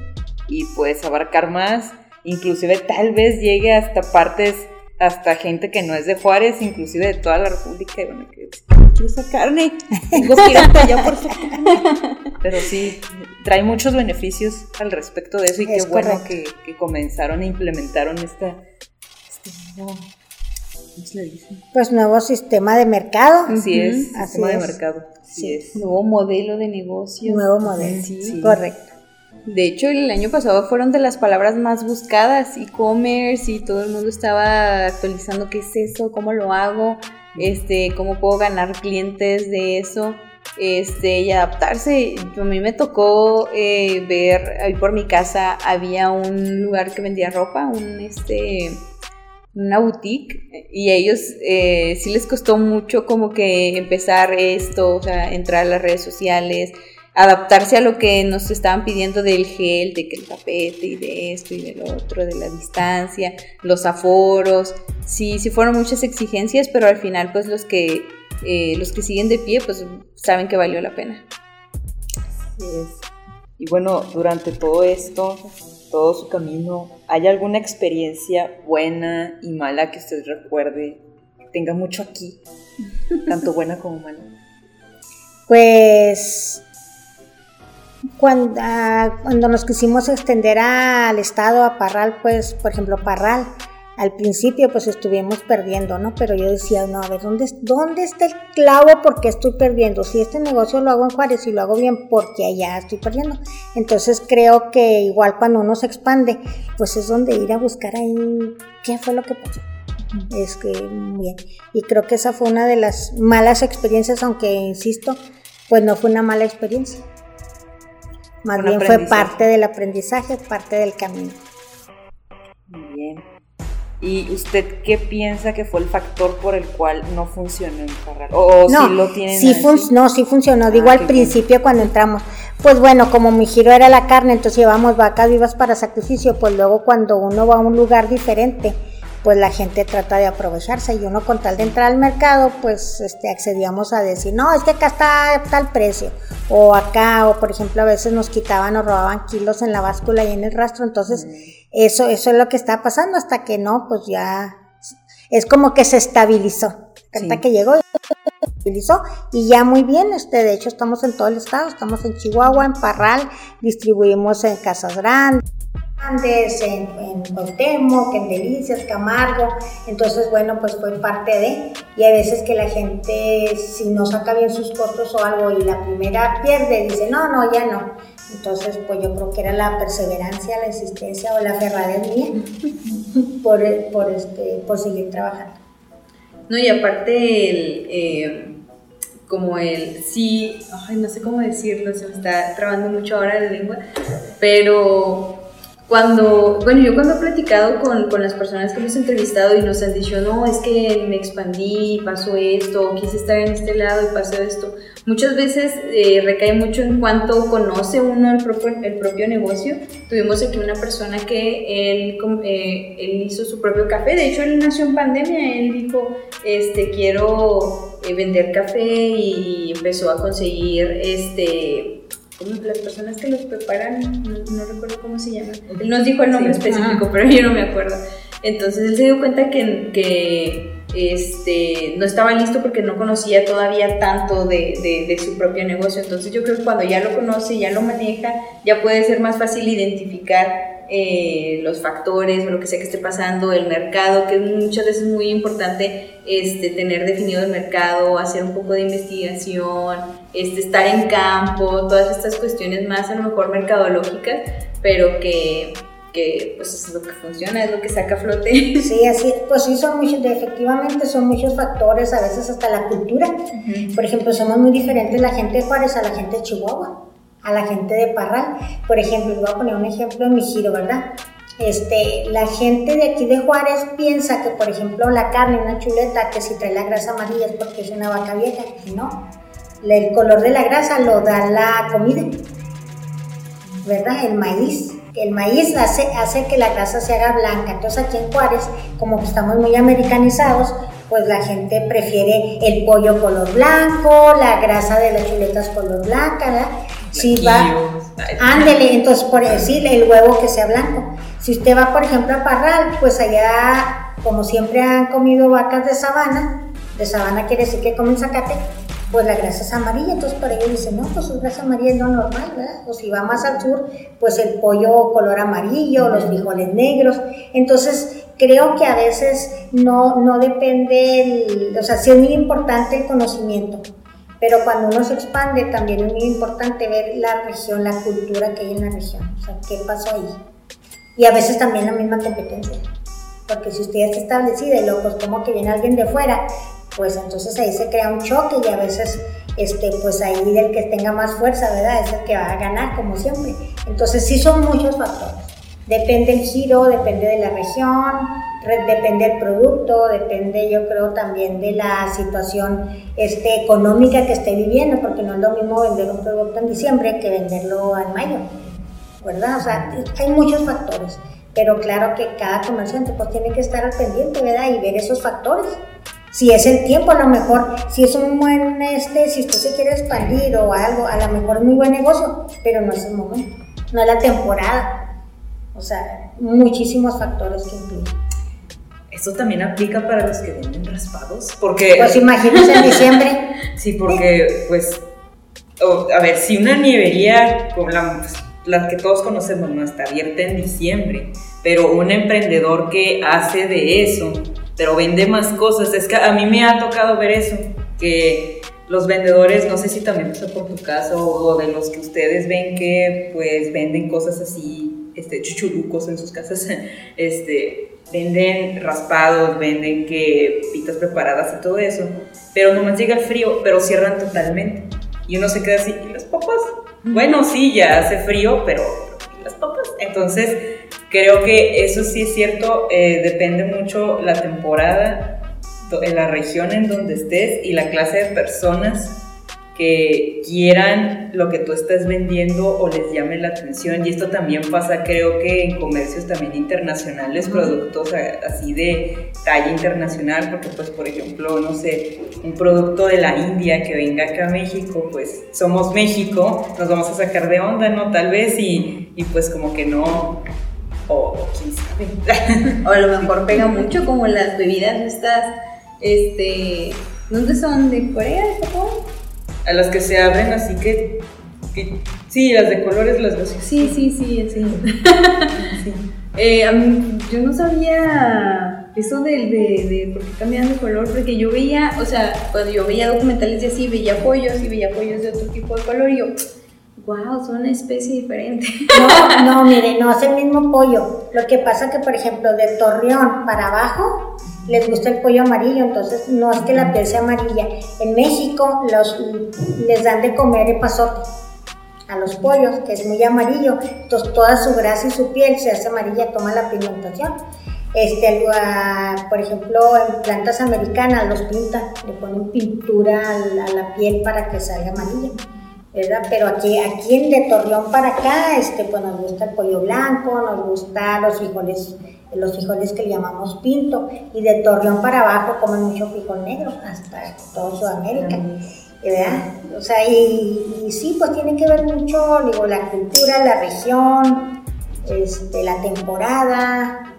y pues abarcar más, inclusive tal vez llegue hasta partes hasta gente que no es de Juárez, inclusive de toda la República, y bueno, que quiero esa carne, tengo que ir hasta allá por su Pero sí, trae muchos beneficios al respecto de eso y qué bueno que, comenzaron e implementaron esta, este nuevo, ¿cómo se le dice? Pues nuevo sistema de mercado. Así es, sistema de mercado. Sí. es. Nuevo modelo de negocio. Nuevo modelo, sí. correcto. De hecho, el año pasado fueron de las palabras más buscadas, e-commerce, y todo el mundo estaba actualizando qué es eso, cómo lo hago, este, cómo puedo ganar clientes de eso, este, y adaptarse. A mí me tocó eh, ver, ahí por mi casa había un lugar que vendía ropa, un este una boutique y a ellos eh, sí les costó mucho como que empezar esto, o sea, entrar a las redes sociales, adaptarse a lo que nos estaban pidiendo del gel, de que el tapete y de esto y del otro, de la distancia, los aforos. Sí, sí fueron muchas exigencias, pero al final pues los que, eh, los que siguen de pie pues saben que valió la pena. Y bueno, durante todo esto, todo su camino, ¿hay alguna experiencia buena y mala que usted recuerde? Que tenga mucho aquí, tanto buena como mala. Pues cuando, ah, cuando nos quisimos extender al estado, a Parral, pues, por ejemplo, Parral, al principio pues estuvimos perdiendo, ¿no? Pero yo decía, no, a ver, ¿dónde, ¿dónde está el clavo? porque estoy perdiendo? Si este negocio lo hago en Juárez y lo hago bien, porque allá estoy perdiendo? Entonces creo que igual cuando uno se expande, pues es donde ir a buscar ahí qué fue lo que pasó. Es que, bien. Y creo que esa fue una de las malas experiencias, aunque insisto, pues no fue una mala experiencia. Más bien fue parte del aprendizaje, parte del camino. Muy bien. ¿Y usted qué piensa que fue el factor por el cual no funcionó en Parral? ¿O no, lo tienen sí No, sí funcionó. Digo ah, al principio cuando entramos. Pues bueno, como mi giro era la carne, entonces llevamos vacas vivas para sacrificio. Pues luego cuando uno va a un lugar diferente, pues la gente trata de aprovecharse. Y uno con tal de entrar al mercado, pues este, accedíamos a decir, no, es que acá está tal precio, o acá, o por ejemplo a veces nos quitaban o robaban kilos en la báscula y en el rastro, entonces eso, eso es lo que está pasando. Hasta que no, pues ya es como que se estabilizó, hasta que llegó estabilizó. Y ya muy bien, este, de hecho estamos en todo el estado, estamos en Chihuahua, en Parral, distribuimos en Casas Grandes en, en Cuauhtémoc, en Delicias, Camargo, entonces bueno, pues fue parte de, y a veces que la gente si no saca bien sus costos o algo y la primera pierde, dice no, no, ya no, entonces pues yo creo que era la perseverancia, la existencia o la ferradez mía por, por, este, por seguir trabajando. No, y aparte el... Eh, como el sí, ay, no sé cómo decirlo, se me está trabando mucho ahora la lengua, pero cuando, bueno, yo cuando he platicado con, con, las personas que hemos entrevistado y nos han dicho, no, es que me expandí, pasó esto, quise estar en este lado y pasó esto, muchas veces eh, recae mucho en cuanto conoce uno el propio, el propio negocio. Tuvimos aquí una persona que él, eh, él hizo su propio café, de hecho él nació en pandemia, él dijo, este, quiero eh, vender café y empezó a conseguir, este, las personas que los preparan, no, recuerdo cómo se llaman. Él nos dijo el nombre específico, pero yo no me acuerdo. Entonces él se dio cuenta que, que este, no estaba listo porque no conocía todavía tanto de, de, su propio negocio. Entonces yo creo que cuando ya lo conoce, ya lo maneja, ya puede ser más fácil identificar eh, los factores o lo que sea que esté pasando, el mercado, que muchas veces es muy importante este, tener definido el mercado, hacer un poco de investigación, este, estar en campo, todas estas cuestiones más a lo mejor mercadológicas, pero que que pues es lo que funciona, es lo que saca a flote. Sí, así, pues sí, son muchos, efectivamente son muchos factores, a veces hasta la cultura. Por ejemplo, somos muy diferentes la gente de Juárez a la gente de Chihuahua, a la gente de Parral. Por ejemplo, voy a poner un ejemplo en mi giro, ¿verdad? Este, la gente de aquí de Juárez piensa que, por ejemplo, la carne, una chuleta, que si trae la grasa amarilla es porque es una vaca vieja, y no. El color de la grasa lo da la comida, ¿verdad? El maíz el maíz hace, hace que la grasa se haga blanca. Entonces aquí en Juárez, como que estamos muy americanizados, pues la gente prefiere el pollo color blanco, la grasa de las chuletas color blanca, ¿verdad? Si va, ándele, entonces por decir el huevo que sea blanco. Si usted va, por ejemplo, a Parral, pues allá, como siempre han comido vacas de sabana, de sabana quiere decir que comen zacate, pues la grasa es amarilla, entonces para ellos dicen, no, pues su grasa amarilla es lo normal, ¿verdad? O si va más al sur, pues el pollo color amarillo, los frijoles negros. Entonces, creo que a veces no, no depende, el, o sea, sí es muy importante el conocimiento, pero cuando uno se expande también es muy importante ver la región, la cultura que hay en la región, o sea, qué pasó ahí. Y a veces también la misma competencia. Porque si usted está establecida y luego, pues como que viene alguien de fuera pues entonces ahí se crea un choque y a veces este, pues ahí el que tenga más fuerza, ¿verdad? Es el que va a ganar, como siempre. Entonces sí son muchos factores. Depende el giro, depende de la región, depende el producto, depende yo creo también de la situación este, económica que esté viviendo, porque no es lo mismo vender un producto en diciembre que venderlo en mayo, ¿verdad? O sea, hay muchos factores, pero claro que cada comerciante pues tiene que estar al pendiente, ¿verdad? Y ver esos factores si es el tiempo, a lo mejor, si es un buen, este, si usted se quiere expandir o algo, a lo mejor es muy buen negocio, pero no es el momento, no es la temporada. O sea, muchísimos factores que influyen. Esto también aplica para los que venden raspados, porque... Pues imagínense en diciembre. sí, porque, pues, a ver, si una nievería, como la, pues, la que todos conocemos, no está abierta en diciembre, pero un emprendedor que hace de eso pero vende más cosas. Es que a mí me ha tocado ver eso, que los vendedores, no sé si también pasa por tu caso o de los que ustedes ven que pues venden cosas así, este, chuchulucos en sus casas, este, venden raspados, venden que pitas preparadas y todo eso, pero nomás llega el frío, pero cierran totalmente. Y uno se queda así, ¿y las papas? Bueno, sí, ya hace frío, pero ¿y las papas? Entonces, Creo que eso sí es cierto, eh, depende mucho la temporada, en la región en donde estés y la clase de personas que quieran lo que tú estás vendiendo o les llame la atención. Y esto también pasa, creo que en comercios también internacionales, productos así de talla internacional, porque pues por ejemplo, no sé, un producto de la India que venga acá a México, pues somos México, nos vamos a sacar de onda, ¿no? Tal vez y, y pues como que no, o quién sabe. o a lo mejor pega mucho como las bebidas estas, este, ¿dónde son? ¿De Corea, de Japón? A las que se abren así que, sí, las de colores las veo. Sí, sí, sí, sí. sí. Eh, yo no sabía eso de, de, de, por qué cambian de color, porque yo veía, o sea, cuando yo veía documentales de así, veía pollos y veía pollos de otro tipo de color y yo wow, son una especie diferente. No, no, mire, no es el mismo pollo. Lo que pasa que, por ejemplo, de Torreón para abajo les gusta el pollo amarillo, entonces no es que la piel sea amarilla. En México los, les dan de comer el pasote a los pollos, que es muy amarillo, entonces toda su grasa y su piel se hace amarilla, toma la pigmentación. Este, por ejemplo, en plantas americanas los pintan, le ponen pintura a la piel para que salga amarilla. ¿Verdad? Pero aquí, aquí en de Torreón para acá, este, pues nos gusta el pollo blanco, nos gusta los frijoles, los frijoles que le llamamos pinto, y de Torreón para abajo comen mucho frijol negro, hasta toda Sudamérica. ¿verdad? O sea, y, y sí, pues tiene que ver mucho, digo, la cultura, la región, este, la temporada.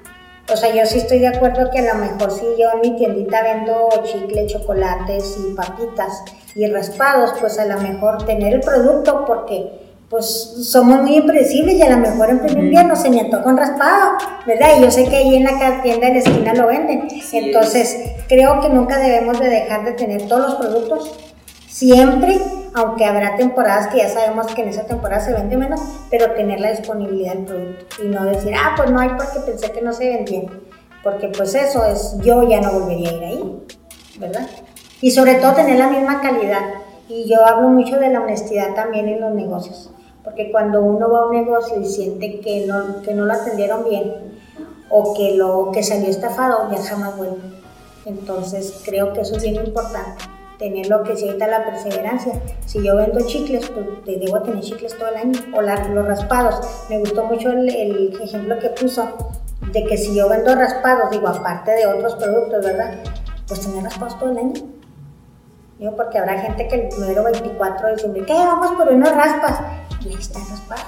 O sea, yo sí estoy de acuerdo que a lo mejor si yo en mi tiendita vendo chicle, chocolates y papitas y raspados, pues a lo mejor tener el producto porque pues somos muy impredecibles y a lo mejor en primer invierno se me antoja un raspado, ¿verdad? Y yo sé que ahí en la tienda de la esquina lo venden. Entonces, creo que nunca debemos de dejar de tener todos los productos siempre, aunque habrá temporadas que ya sabemos que en esa temporada se vende menos, pero tener la disponibilidad del producto y no decir, ah, pues no hay porque pensé que no se vendía, porque pues eso es, yo ya no volvería a ir ahí, ¿verdad? Y sobre todo tener la misma calidad. Y yo hablo mucho de la honestidad también en los negocios, porque cuando uno va a un negocio y siente que no, que no lo atendieron bien o que, lo, que salió estafado, ya jamás vuelve. Entonces creo que eso es bien importante tener lo que se la perseverancia. Si yo vendo chicles, pues te debo tener chicles todo el año, o los raspados. Me gustó mucho el, el, ejemplo que puso de que si yo vendo raspados, digo, aparte de otros productos, ¿verdad? Pues tener raspados todo el año. Digo, porque habrá gente que el número 24 dice, ¿qué? Vamos por unos raspas. Y ahí está raspado.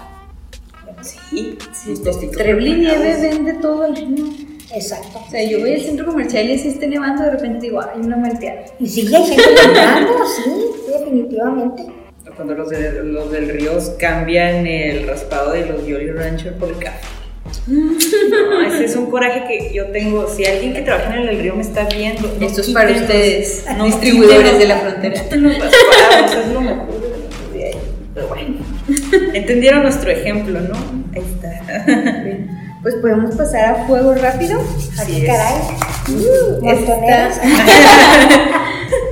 Sí, sí, Trebly Nieve vende todo el año. Exacto. O sea, yo voy al centro comercial y si está nevando, de repente digo, hay una malteada. Y sigue hay gente nevando, sí, definitivamente. Cuando los, de, los del Ríos cambian el raspado de los Yoli Rancher por el café. No, ese es un coraje que yo tengo. Si alguien que trabaja en el río me está viendo, esto es para ustedes, distribuidores de la frontera. es lo mejor de Pero bueno, entendieron nuestro ejemplo, ¿no? Ahí está pues podemos pasar a fuego rápido. Así caray. Uh, esta,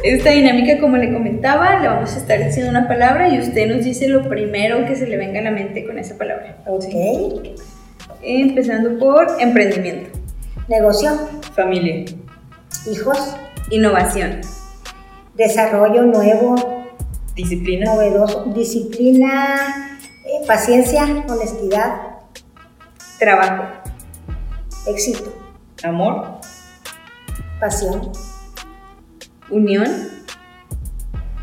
esta, dinámica, como le comentaba, le vamos a estar diciendo una palabra y usted nos dice lo primero que se le venga a la mente con esa palabra. Ok. Empezando por emprendimiento. Negocio. Familia. Hijos. Innovación. Desarrollo nuevo. Disciplina. Novedoso. Disciplina. Eh, paciencia. Honestidad Trabajo. Éxito. Amor. Pasión. Unión.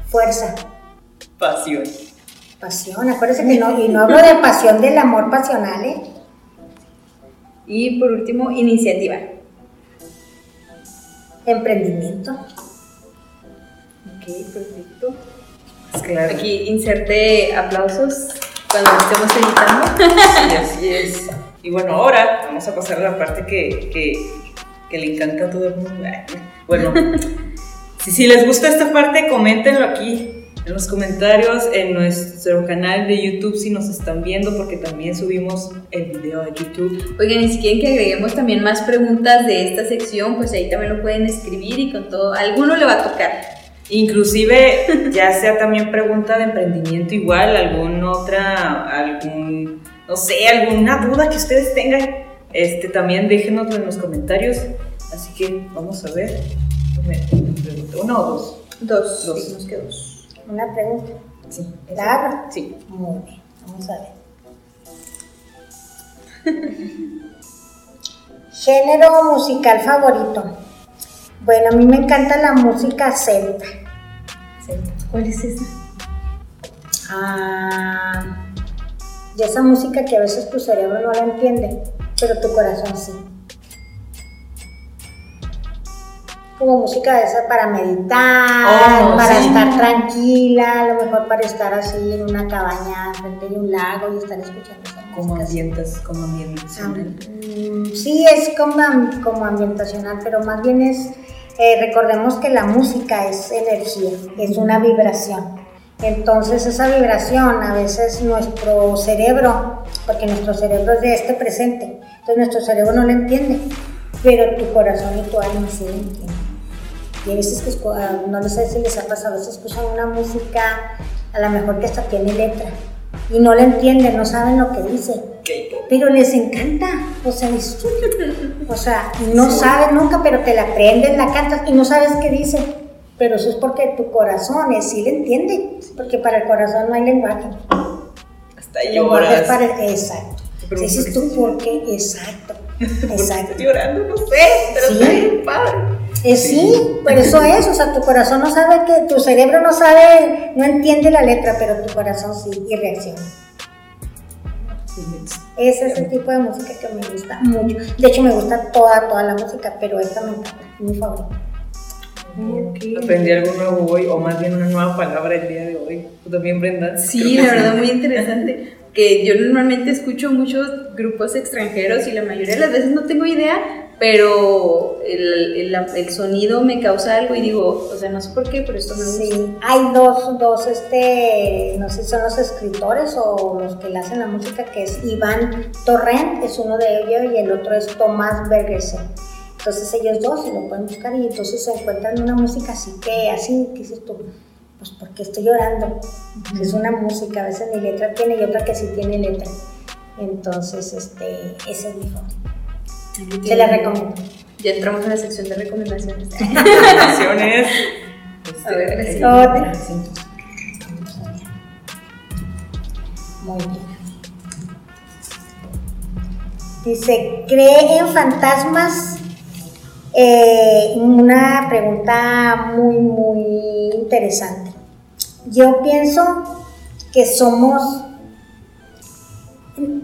Fuerza. Pasión. Pasión, acuérdense que no, y no hablo de pasión del amor pasional, ¿eh? Y por último, iniciativa. Emprendimiento. Ok, perfecto. Claro. Aquí inserte aplausos cuando estemos editando. Sí, así es. Y bueno, ahora vamos a pasar a la parte que, le encanta a todo el mundo. Bueno, si, si les gusta esta parte, coméntenlo aquí en los comentarios, en nuestro canal de YouTube si nos están viendo, porque también subimos el video a YouTube. Oigan, y si quieren que agreguemos también más preguntas de esta sección, pues ahí también lo pueden escribir y con todo, alguno le va a tocar. Inclusive, ya sea también pregunta de emprendimiento igual, algún otra, algún no sé, alguna duda que ustedes tengan, este, también déjenos en los comentarios. Así que vamos a ver. ¿Una o dos? Dos. Dos. Sí, nos quedó dos. Una pregunta. Sí. ¿La Sí. Muy bien. Vamos a ver. Género musical favorito. Bueno, a mí me encanta la música celta. ¿Cuál es esa? Ah de esa música que a veces tu cerebro no la entiende, pero tu corazón sí. Como música de esa para meditar, oh, para estar tranquila, a lo mejor para estar así en una cabaña frente de un lago y estar escuchando esa. Como ambientas, como ambientacional. Mm, sí, es como, como ambientacional, pero más bien es, eh, recordemos que la música es energía, es una vibración. Entonces esa vibración a veces nuestro cerebro, porque nuestro cerebro es de este presente, entonces nuestro cerebro no lo entiende, pero tu corazón y tu alma sí lo entienden. Y a veces que, ah, no sé si les ha pasado, a veces escuchan una música, a lo mejor que hasta tiene letra, y no la entienden, no saben lo que dice, pero les encanta, o sea, o sea, no sabes nunca, pero te la aprendes, la cantas y no sabes qué dice pero eso es porque tu corazón es, sí le entiende, porque para el corazón no hay lenguaje. Hasta lloras. Para, exacto. Pero dices ¿por tú por qué, exacto, exacto. Estoy llorando, no sé, pero Sí. padre. Eh, sí, pero eso es, o sea, tu corazón no sabe que, tu cerebro no sabe, no entiende la letra, pero tu corazón sí y reacciona. Ese es el tipo de música que me gusta mucho. De hecho, me gusta toda, toda la música, pero esta me encanta, mi favorita. Aprendí algo nuevo hoy, o más bien una nueva palabra el día de hoy. ¿Tú también, Brenda? Sí, la verdad, muy interesante. Que yo normalmente escucho muchos grupos extranjeros y la mayoría de las veces no tengo idea, pero el, el- el sonido me causa algo y digo, o sea, no sé por qué, pero esto me gusta. Sí, hay dos, dos, este, no sé si son los escritores o los que le hacen la música, que es Iván Torrent, es uno de ellos, y el otro es Tomás Bergersen. Entonces ellos dos se lo pueden buscar y entonces se encuentran una música así que, así, que dices tú, pues porque estoy llorando. Es una música, a veces ni letra tiene y otra que sí tiene letra. Entonces, este, ese es mi favorito. Se la recomiendo. Ya entramos en la sección de recomendaciones. Recomendaciones. A ver, Este, Otra. sí. Muy bien. Dice, ¿cree en fantasmas? Eh, una pregunta muy, muy interesante. Yo pienso que somos,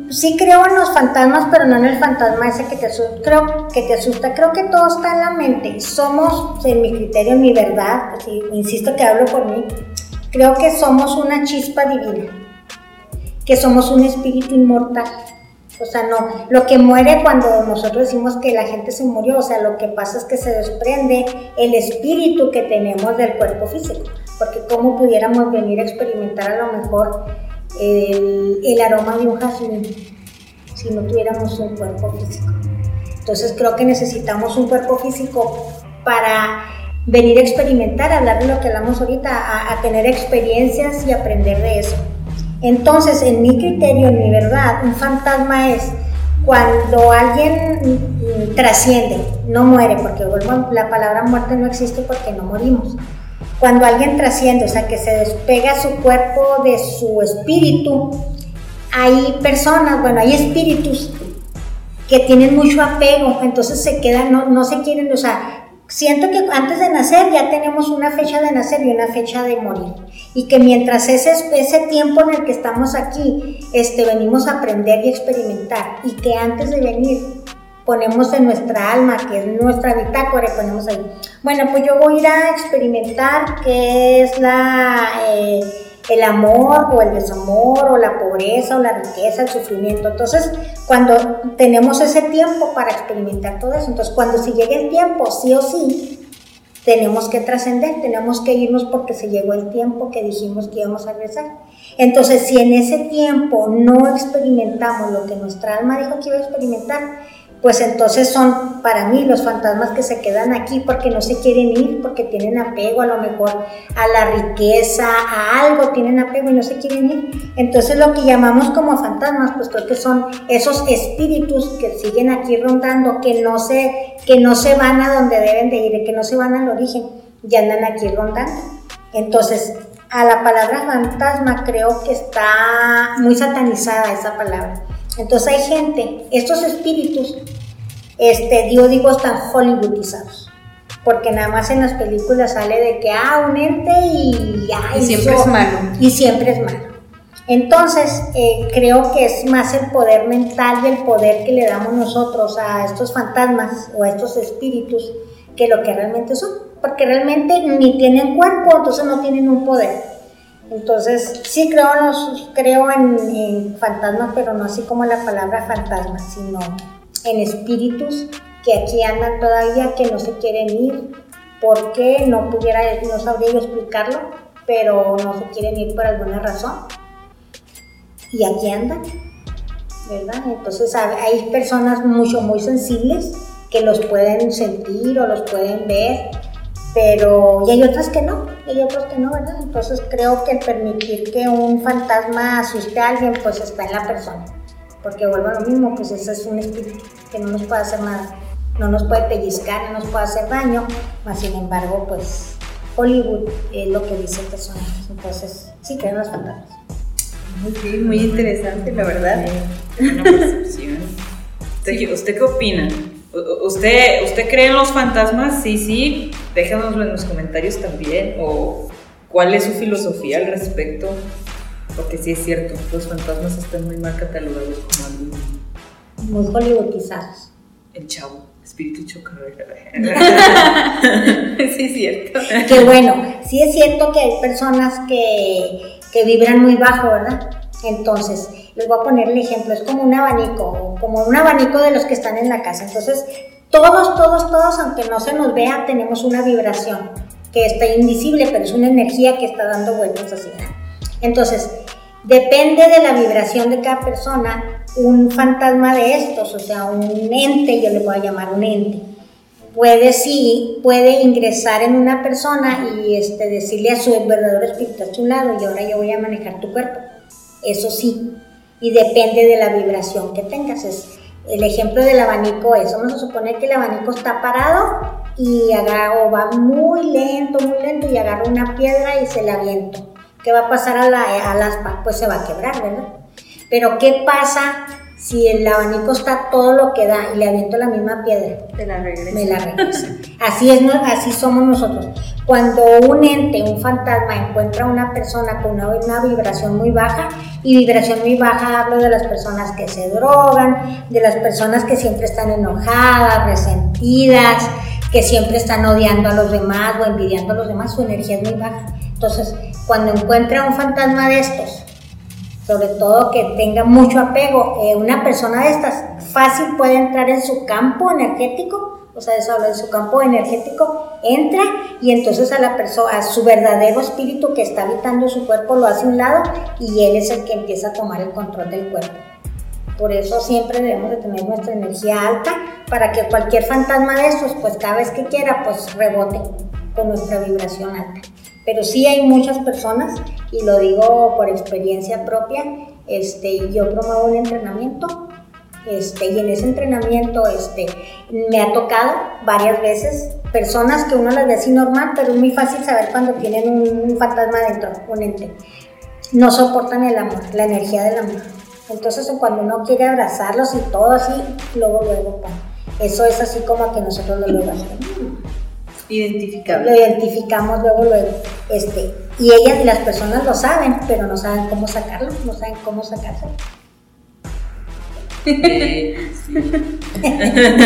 sí creo en los fantasmas, pero no en el fantasma ese que te asusta, creo que te asusta. Creo que todo está en la mente. Somos, en mi criterio, en mi verdad, insisto que hablo por mí, creo que somos una chispa divina que somos un espíritu inmortal. O sea, no, lo que muere cuando nosotros decimos que la gente se murió, o sea, lo que pasa es que se desprende el espíritu que tenemos del cuerpo físico. Porque cómo pudiéramos venir a experimentar a lo mejor el, aroma de un jazmín si no tuviéramos un cuerpo físico. Entonces creo que necesitamos un cuerpo físico para venir a experimentar, hablar de lo que hablamos ahorita, a tener experiencias y aprender de eso. Entonces, en mi criterio, en mi verdad, un fantasma es cuando alguien mm, trasciende, no muere, porque vuelvo la palabra muerte no existe porque no morimos. Cuando alguien trasciende, o sea, que se despega su cuerpo de su espíritu, hay personas, bueno, hay espíritus que tienen mucho apego, entonces se quedan, no, no se quieren, o sea, siento que antes de nacer ya tenemos una fecha de nacer y una fecha de morir. Y que mientras ese, ese tiempo en el que estamos aquí, este, venimos a aprender y experimentar. Y que antes de venir ponemos en nuestra alma, que es nuestra bitácora, y ponemos ahí, bueno, pues yo voy a ir a experimentar qué es la... eh, el amor o el desamor o la pobreza o la riqueza, el sufrimiento. Entonces, cuando tenemos ese tiempo para experimentar todo eso, entonces cuando si llega el tiempo, sí o sí, tenemos que trascender, tenemos que irnos porque se llegó el tiempo que dijimos que íbamos a regresar. Entonces, si en ese tiempo no experimentamos lo que nuestra alma dijo que iba a experimentar, pues entonces son para mí los fantasmas que se quedan aquí porque no se quieren ir, porque tienen apego a lo mejor a la riqueza, a algo tienen apego y no se quieren ir. Entonces lo que llamamos como fantasmas, pues creo que son esos espíritus que siguen aquí rondando, que no se, que no se van a donde deben de ir, que no se van al origen, ya andan aquí rondando. Entonces, a la palabra fantasma creo que está muy satanizada esa palabra. Entonces hay gente, estos espíritus, este, yo digo, están hollywoodizados. Porque nada más en las películas sale de que, ah, un ente y ya. Y siempre es malo. Y siempre es malo. Entonces, eh, creo que es más el poder mental y el poder que le damos nosotros a estos fantasmas o a estos espíritus que lo que realmente son. Porque realmente ni tienen cuerpo, entonces no tienen un poder. Entonces, sí creo, creo en, fantasmas, pero no así como la palabra fantasma, sino en espíritus que aquí andan todavía, que no se quieren ir, porque no pudiera, no sabría yo explicarlo, pero no se quieren ir por alguna razón. Y aquí andan, ¿verdad? Entonces hay personas mucho, muy sensibles que los pueden sentir o los pueden ver, pero y hay otras que no, y hay otros que no, ¿verdad? Entonces creo que el permitir que un fantasma asuste a alguien, pues está en la persona, porque vuelvo a lo mismo, pues ese es un espíritu que no nos puede hacer nada, no nos puede pellizcar, no nos puede hacer daño, mas sin embargo, pues Hollywood es lo que dice que son entonces sí creo en los fantasmas. Muy interesante, la verdad. Una percepción. ¿Usted, usted qué opina? ¿Usted, ¿Usted cree en los fantasmas? Sí, sí. Déjanoslo en los comentarios también. ¿O cuál es su filosofía al respecto? Porque sí es cierto, los fantasmas están muy mal catalogados como algo. Muy hollywoodizados. El chavo, espíritu chocarrero. sí, es cierto. Que bueno, sí es cierto que hay personas que, que vibran muy bajo, ¿verdad? Entonces, les voy a poner el ejemplo, es como un abanico, como un abanico de los que están en la casa. Entonces, todos, todos, todos, aunque no se nos vea, tenemos una vibración que está invisible, pero es una energía que está dando vueltas así. ¿verdad? Entonces, depende de la vibración de cada persona, un fantasma de estos, o sea, un ente, yo le voy a llamar un ente, puede sí, puede ingresar en una persona y este, decirle a su verdadero espíritu a tu lado y ahora yo voy a manejar tu cuerpo. Eso sí, y depende de la vibración que tengas. Es, el ejemplo del abanico es, vamos a suponer que el abanico está parado y agarra, o va muy lento, muy lento y agarra una piedra y se la aviento. ¿Qué va a pasar a la? Pues se va a quebrar, ¿verdad? Pero ¿qué pasa si el abanico está todo lo que da y le aviento la misma piedra? Te la regreso. me la regresa. Así es, así somos nosotros. Cuando un ente, un fantasma encuentra a una persona con una, una vibración muy baja, y vibración muy baja hablo de las personas que se drogan, de las personas que siempre están enojadas, resentidas, que siempre están odiando a los demás o envidiando a los demás, su energía es muy baja. Entonces, cuando encuentra un fantasma de estos, sobre todo que tenga mucho apego, eh, una persona de estas fácil puede entrar en su campo energético, o sea, eso habla de su campo energético, entra y entonces a la persona, a su verdadero espíritu que está habitando su cuerpo lo hace a un lado y él es el que empieza a tomar el control del cuerpo. Por eso siempre debemos de tener nuestra energía alta para que cualquier fantasma de estos, pues cada vez que quiera, pues rebote con nuestra vibración alta. Pero sí hay muchas personas, y lo digo por experiencia propia, este, yo promuevo un entrenamiento, este, y en ese entrenamiento este, me ha tocado varias veces personas que uno las ve así normal, pero es muy fácil saber cuando tienen un, fantasma dentro, un ente. No soportan el amor, la energía del amor. Entonces cuando uno quiere abrazarlos y todo así, luego, luego, eso es así como que nosotros lo logramos Identificable. lo identificamos luego, luego. Este, y ellas y las personas lo saben, pero no saben cómo sacarlo, no saben cómo sacarse.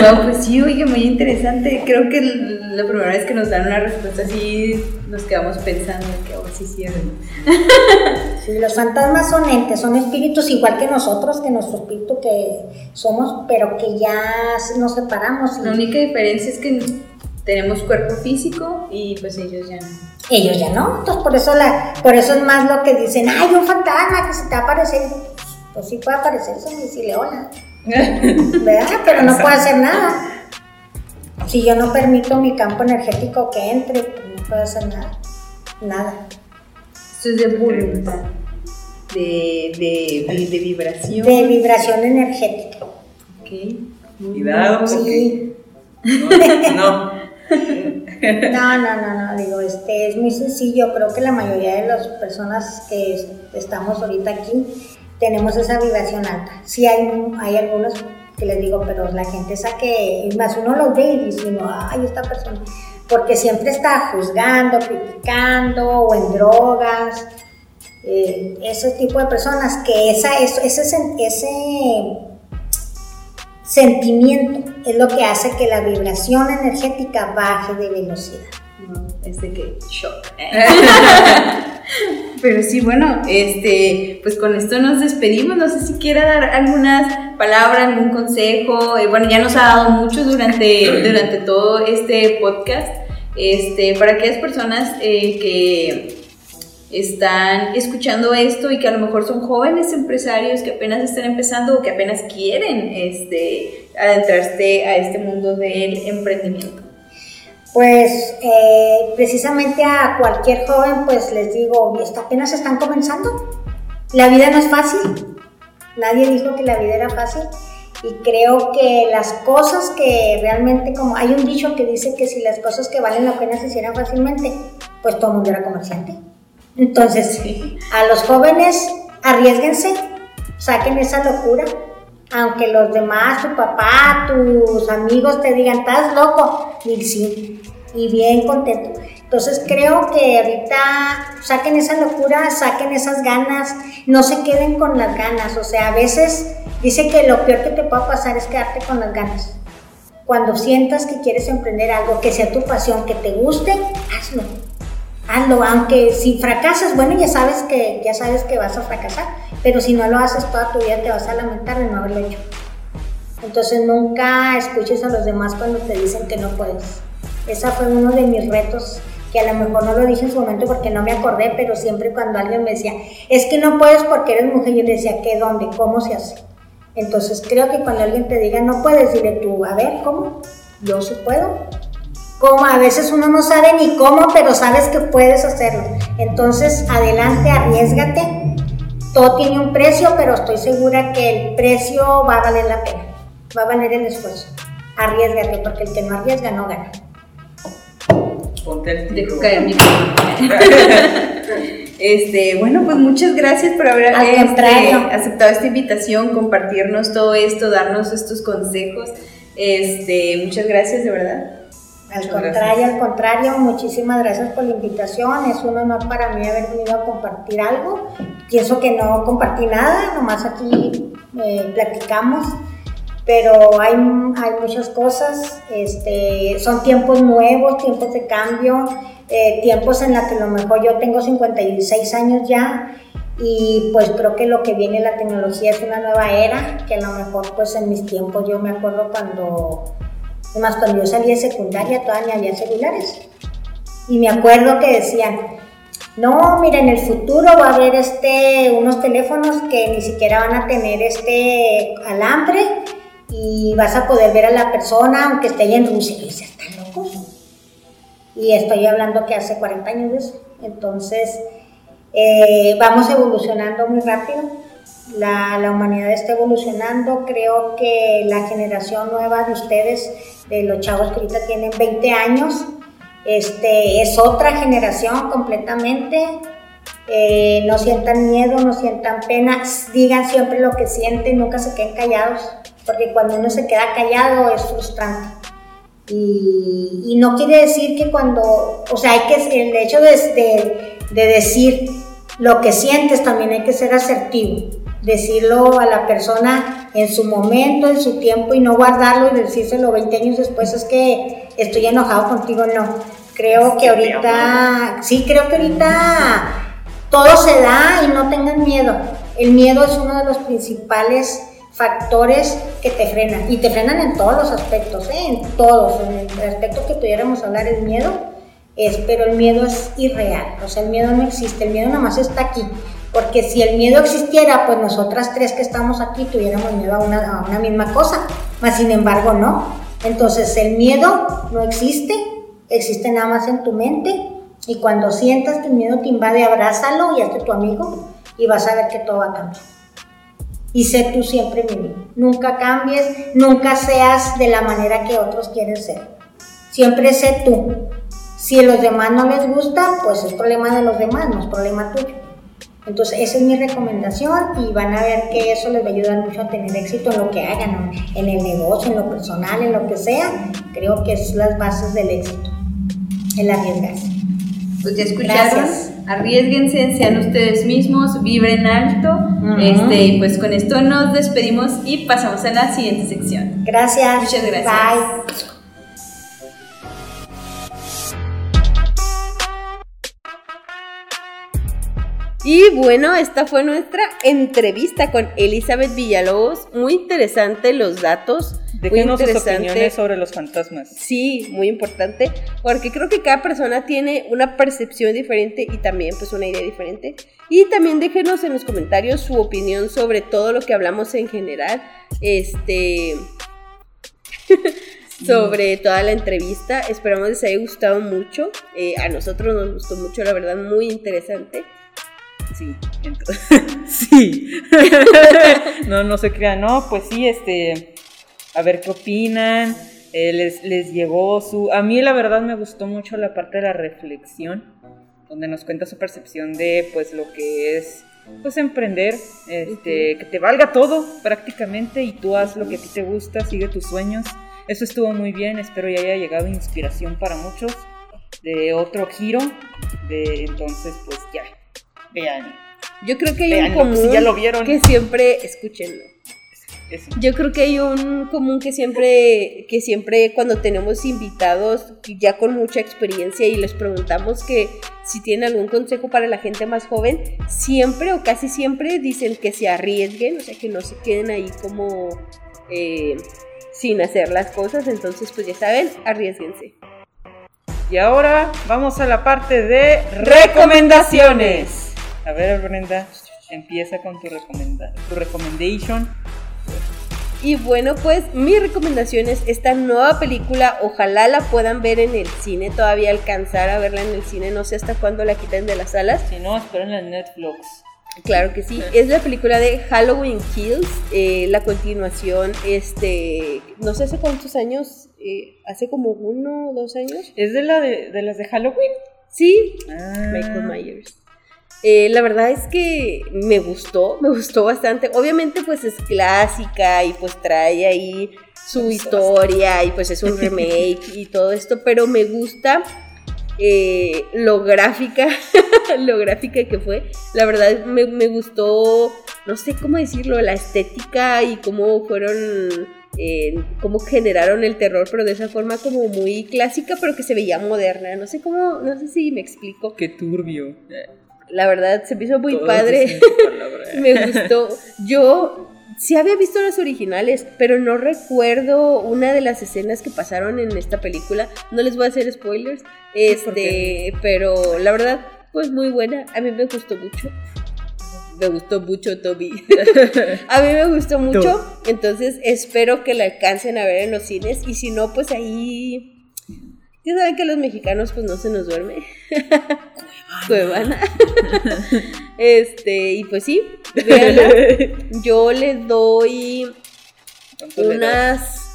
Wow, pues sí, oye, muy interesante. Creo que la primera vez que nos dan una respuesta así, nos quedamos pensando que, oh, sí, sí, Sí, los fantasmas son entes, son espíritus igual que nosotros, que nuestro espíritu que somos, pero que ya nos separamos. La única diferencia es que tenemos cuerpo físico y pues ellos ya no. ellos ya no. Entonces por eso la, por eso es más lo que dicen, ay, un fantasma que se te va a aparecer. Pues sí puede aparecerse y decirle hola. ¿Verdad? Pero no puede hacer nada. Si yo no permito mi campo energético que entre, pues no puede hacer nada. Nada. Esto es de voluntad, de, de, de vibración. De vibración energética. Ok. Cuidado, porque. Sí. No. no. No, no, no, no, digo, este es muy sencillo. Creo que la mayoría de las personas que es- estamos ahorita aquí tenemos esa vibración alta. Sí hay, hay algunos que les digo, pero la gente esa que, más, uno los ve y dice, ay, esta persona, porque siempre está juzgando, criticando o en drogas. eh, ese tipo de personas que esa, es- ese, ese sentimiento es lo que hace que la vibración energética baje de velocidad. No, es de que shock. Pero sí, bueno, este, pues con esto nos despedimos. No sé si quiera dar algunas palabras, algún consejo. Eh, bueno, ya nos ha dado mucho durante, durante todo este podcast. Este, para aquellas personas eh, que están escuchando esto y que a lo mejor son jóvenes empresarios que apenas están empezando o que apenas quieren este, adentrarse a este mundo del emprendimiento. Pues eh, precisamente a cualquier joven pues les digo, "Está- apenas están comenzando, la vida no es fácil, nadie dijo que la vida era fácil y creo que las cosas que realmente, como hay un dicho que dice que si las cosas que valen la pena se hicieran fácilmente, pues todo el mundo era comerciante. Entonces, a los jóvenes arriesguense, saquen esa locura, aunque los demás, tu papá, tus amigos te digan, estás loco, y sí, y bien contento. Entonces creo que ahorita saquen esa locura, saquen esas ganas, no se queden con las ganas, o sea, a veces dice que lo peor que te puede pasar es quedarte con las ganas. Cuando sientas que quieres emprender algo, que sea tu pasión, que te guste, hazlo. Hazlo, aunque si fracasas, bueno, ya sabes que ya sabes que vas a fracasar, pero si no lo haces toda tu vida te vas a lamentar de no haberlo hecho. Entonces nunca escuches a los demás cuando te dicen que no puedes. Esa fue uno de mis retos que a lo mejor no lo dije en su momento porque no me acordé, pero siempre cuando alguien me decía, es que no puedes porque eres mujer, yo le decía, ¿qué, dónde, cómo se hace? Entonces creo que cuando alguien te diga, no puedes, dile tú, a ver, ¿cómo? Yo sí puedo. ¿Cómo? A veces uno no sabe ni cómo, pero sabes que puedes hacerlo. Entonces, adelante, arriesgate. Todo tiene un precio, pero estoy segura que el precio va a valer la pena, va a valer el esfuerzo. Arriesgate, porque el que no arriesga no gana. Ponte el mi Este, bueno, pues muchas gracias por haber este, aceptado esta invitación, compartirnos todo esto, darnos estos consejos. Este, muchas gracias, de verdad. Al Muchas contrario, gracias. al contrario, muchísimas gracias por la invitación. Es un honor para mí haber venido a compartir algo. Pienso que no compartí nada, nomás aquí eh, platicamos, pero hay, hay muchas cosas. Este, son tiempos nuevos, tiempos de cambio, eh, tiempos en los que a lo mejor yo tengo 56 años ya y pues creo que lo que viene la tecnología es una nueva era, que a lo mejor pues en mis tiempos yo me acuerdo cuando Además, cuando yo salí de secundaria todavía ni había celulares. Y me acuerdo que decían, no, mira, en el futuro va a haber este, unos teléfonos que ni siquiera van a tener este alambre y vas a poder ver a la persona aunque esté en Rusia. Y decía, están locos. Y estoy hablando que hace 40 años de eso. Entonces, eh, vamos evolucionando muy rápido. La, la humanidad está evolucionando. Creo que la generación nueva de ustedes, de los chavos que ahorita tienen 20 años, este, es otra generación completamente. Eh, no sientan miedo, no sientan pena, digan siempre lo que sienten, nunca se queden callados, porque cuando uno se queda callado es frustrante. Y, no quiere decir que cuando, o sea, hay que, el hecho de, de, de decir lo que sientes también hay que ser asertivo, decirlo a la persona en su momento, en su tiempo y no guardarlo y decírselo 20 años después, es que estoy enojado contigo, no. Creo que ahorita, sí, creo que ahorita todo se da y no tengan miedo. El miedo es uno de los principales factores que te frenan y te frenan en todos los aspectos, ¿eh? en todos. En el aspecto que pudiéramos hablar, el miedo es, pero el miedo es irreal, o sea, el miedo no existe, el miedo nada más está aquí. Porque si el miedo existiera, pues nosotras tres que estamos aquí tuviéramos miedo a una, misma cosa, mas sin embargo no. Entonces el miedo no existe, existe nada más en tu mente y cuando sientas que el miedo te invade, abrázalo y hazte tu amigo y vas a ver que todo va a cambiar. Y sé tú siempre mi amigo. Nunca cambies, nunca seas de la manera que otros quieren ser. Siempre sé tú. Si a los demás no les gusta, pues es problema de los demás, no es problema tuyo. Entonces, esa es mi recomendación y van a ver que eso les va a ayudar mucho a tener éxito en lo que hagan, en el negocio, en lo personal, en lo que sea. Creo que es las bases del éxito, el arriesgarse. Pues ya escucharon, Gracias. arriesguense, sean ustedes mismos, vibren alto. Este, y pues con esto nos despedimos y pasamos a la siguiente sección. Gracias. Muchas gracias. Bye. Y bueno, esta fue nuestra entrevista con Elizabeth Villalobos. Muy interesante los datos. Déjenos muy sus opiniones sobre los fantasmas. Sí, muy importante, porque creo que cada persona tiene una percepción diferente y también pues una idea diferente. Y también déjenos en los comentarios su opinión sobre todo lo que hablamos en general, este, sobre toda la entrevista. Esperamos les haya gustado mucho. Eh, a nosotros nos gustó mucho, la verdad, muy interesante. Sí, entonces, sí. no, no se crean, no, pues sí, este, a ver qué opinan. Eh, les, les llegó su... A mí la verdad me gustó mucho la parte de la reflexión, donde nos cuenta su percepción de pues lo que es pues emprender, este, que te valga todo prácticamente y tú haz lo que a ti te gusta, sigue tus sueños. Eso estuvo muy bien, espero ya haya llegado inspiración para muchos de otro giro, de entonces pues ya, vean. Yo creo que hay un pues, común si ya lo vieron. que siempre, escúchenlo. Eso. Yo creo que hay un común que siempre, que siempre cuando tenemos invitados ya con mucha experiencia y les preguntamos que si tienen algún consejo para la gente más joven, siempre o casi siempre dicen que se arriesguen, o sea, que no se queden ahí como eh, sin hacer las cosas. Entonces, pues ya saben, arriesguense. Y ahora vamos a la parte de recomendaciones. A ver, Brenda, empieza con tu recomenda tu recommendation. Y bueno, pues mi recomendación es esta nueva película. Ojalá la puedan ver en el cine, todavía alcanzar a verla en el cine. No sé hasta cuándo la quiten de las salas. Si no, esperen en Netflix. Claro que sí. Es la película de Halloween Kills. eh, la continuación, este, no sé hace cuántos años, eh, hace como uno o dos años. ¿Es de, la de, de las de Halloween? Sí, Ah. Michael Myers. Eh, la verdad es que me gustó, me gustó bastante. Obviamente pues es clásica y pues trae ahí su historia y pues es un remake y todo esto, pero me gusta eh, lo gráfica, lo gráfica que fue. La verdad me, me gustó, no sé cómo decirlo, la estética y cómo fueron, eh, cómo generaron el terror, pero de esa forma como muy clásica, pero que se veía moderna. No sé cómo, no sé si me explico. Qué turbio. La verdad, se me hizo muy Todo padre. me gustó. Yo sí había visto las originales, pero no recuerdo una de las escenas que pasaron en esta película. No les voy a hacer spoilers. ¿por Este, pero la verdad, pues muy buena. A mí me gustó mucho. Me gustó mucho, Toby. a mí me gustó mucho. Entonces espero que la alcancen a ver en los cines. Y si no, pues ahí. Ya saben que los mexicanos pues no se nos duerme. Cuevana. este, y pues sí, véanla. Yo le doy unas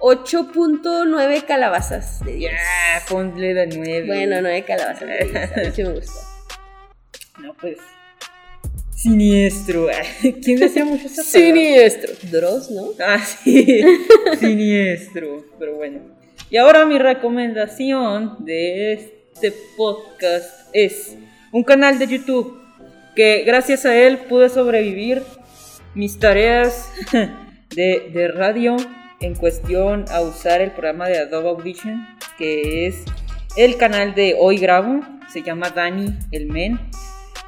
8.9 calabazas de 10. Ya, ponle de nueve. Bueno, 9 calabazas de 10. A mí sí me gustó. No, pues. Siniestro. ¿Quién decía mucho esa palabra? Siniestro. Dross, ¿no? Ah, sí. Siniestro. Pero bueno. Y ahora mi recomendación de este podcast es un canal de YouTube que gracias a él pude sobrevivir mis tareas de, radio en cuestión a usar el programa de Adobe Audition, que es el canal de Hoy Grabo, se llama Dani el Men.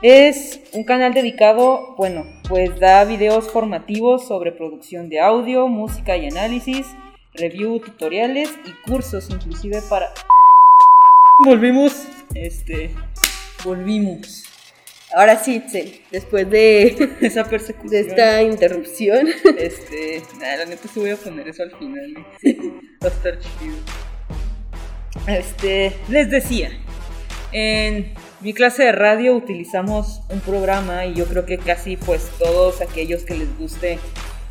Es un canal dedicado, bueno, pues da videos formativos sobre producción de audio, música y análisis, review, tutoriales y cursos inclusive para... Volvimos, este, volvimos. Ahora sí, Itzel, después de, Esa persecución. de esta interrupción. Este, nada, la neta sí voy a poner eso al final. ¿eh? Va a estar chido. Este, les decía, en mi clase de radio utilizamos un programa y yo creo que casi pues todos aquellos que les guste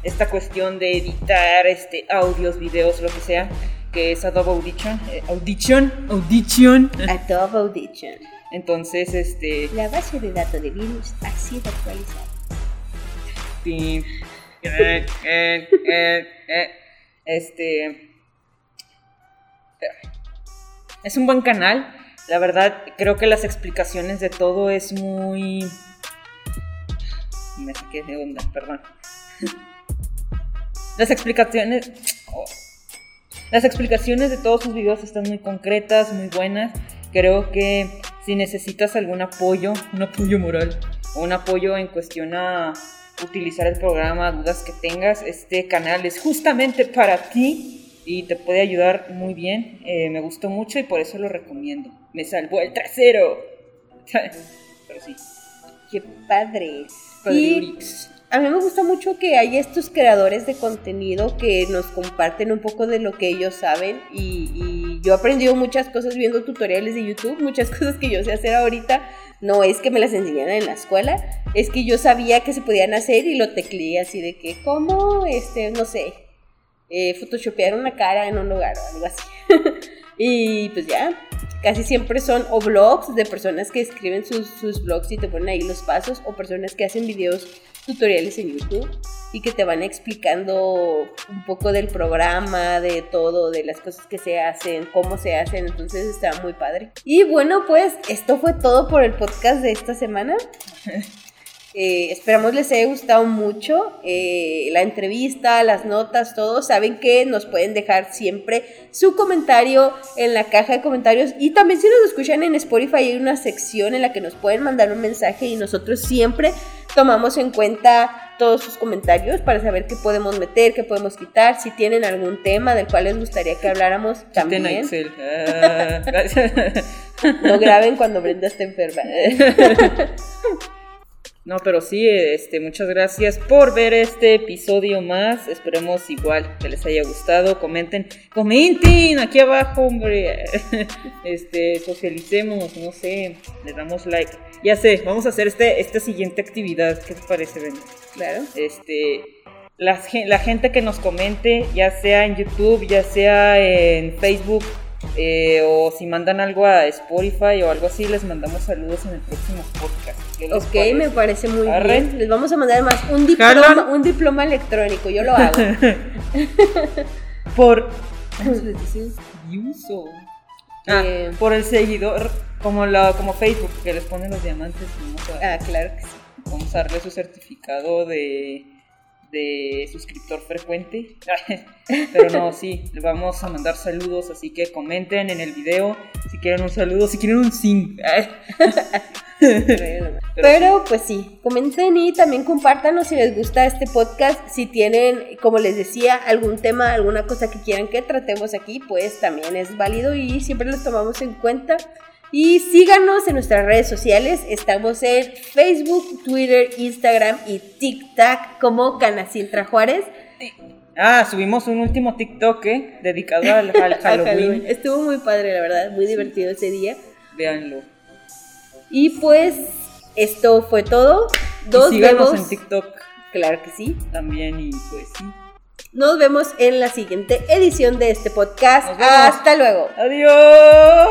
esta cuestión de editar este audios, videos, lo que sea, que es Adobe Audition, eh, Audition, Audition. Adobe Audition. Entonces, este, La base de datos de virus ha sido actualizada. Pim. Eh, eh, eh, eh. Este. Es un buen canal. La verdad, creo que las explicaciones de todo es muy. Me saqué de onda, perdón. Las explicaciones. oh. Las explicaciones de todos sus videos están muy concretas, muy buenas. Creo que si necesitas algún apoyo, un apoyo moral, o un apoyo en cuestión a utilizar el programa, dudas que tengas, este canal es justamente para ti y te puede ayudar muy bien. Eh, me gustó mucho y por eso lo recomiendo. Me salvó el trasero. Pero sí. Qué padre. Padre Y Urix. A mí me gusta mucho que hay estos creadores de contenido que nos comparten un poco de lo que ellos saben y, yo he aprendido muchas cosas viendo tutoriales de YouTube, muchas cosas que yo sé hacer ahorita. No es que me las enseñaran en la escuela, es que yo sabía que se podían hacer y lo tecleé así de que, ¿cómo? Este, no sé, eh, photoshopear una cara en un lugar o algo así. y pues ya, Casi siempre son o blogs de personas que escriben sus, sus blogs y te ponen ahí los pasos, o personas que hacen videos tutoriales en YouTube y que te van explicando un poco del programa, de todo, de las cosas que se hacen, cómo se hacen, entonces está muy padre. Y bueno, pues esto fue todo por el podcast de esta semana. Eh, esperamos les haya gustado mucho eh, la entrevista, las notas, todo. Saben que nos pueden dejar siempre su comentario en la caja de comentarios. Y también si nos escuchan en Spotify hay una sección en la que nos pueden mandar un mensaje y nosotros siempre tomamos en cuenta todos sus comentarios para saber qué podemos meter, qué podemos quitar. Si tienen algún tema del cual les gustaría que habláramos, también. Excel. Ah, no graben cuando Brenda esté enferma. No, pero sí, este, muchas gracias por ver este episodio más. Esperemos igual que les haya gustado. Comenten, comenten aquí abajo, hombre. Este, socialicemos, no sé, le damos like. Ya sé, vamos a hacer este, esta siguiente actividad. ¿Qué te parece, Ben? Claro. Este, la, la gente que nos comente, ya sea en YouTube, ya sea en Facebook, eh, o si mandan algo a Spotify o algo así, les mandamos saludos en el próximo podcast. Ok, me parece muy bien. Les vamos a mandar más un diploma, un diploma electrónico, yo lo hago. por ¿cómo se les dice? Uso. Ah, eh, por el seguidor, como la, como Facebook, que les ponen los diamantes. ah, claro que sí. Vamos a darle su certificado de de suscriptor frecuente. Pero no, sí, le vamos a mandar saludos, así que comenten en el video si quieren un saludo, si quieren un sim. Pero, pues sí, comenten y también compártanos si les gusta este podcast, si tienen, como les decía, algún tema, alguna cosa que quieran que tratemos aquí, pues también es válido y siempre los tomamos en cuenta. Y síganos en nuestras redes sociales. Estamos en Facebook, Twitter, Instagram y TikTok como Canacintra Juárez. Ah, subimos un último TikTok ¿eh? dedicado al, Halloween. Estuvo muy padre, la verdad, muy divertido ese día. Véanlo. Y pues esto fue todo. Dos y síganos en TikTok. Claro que sí. También y pues sí. Nos vemos en la siguiente edición de este podcast. Hasta luego. Adiós.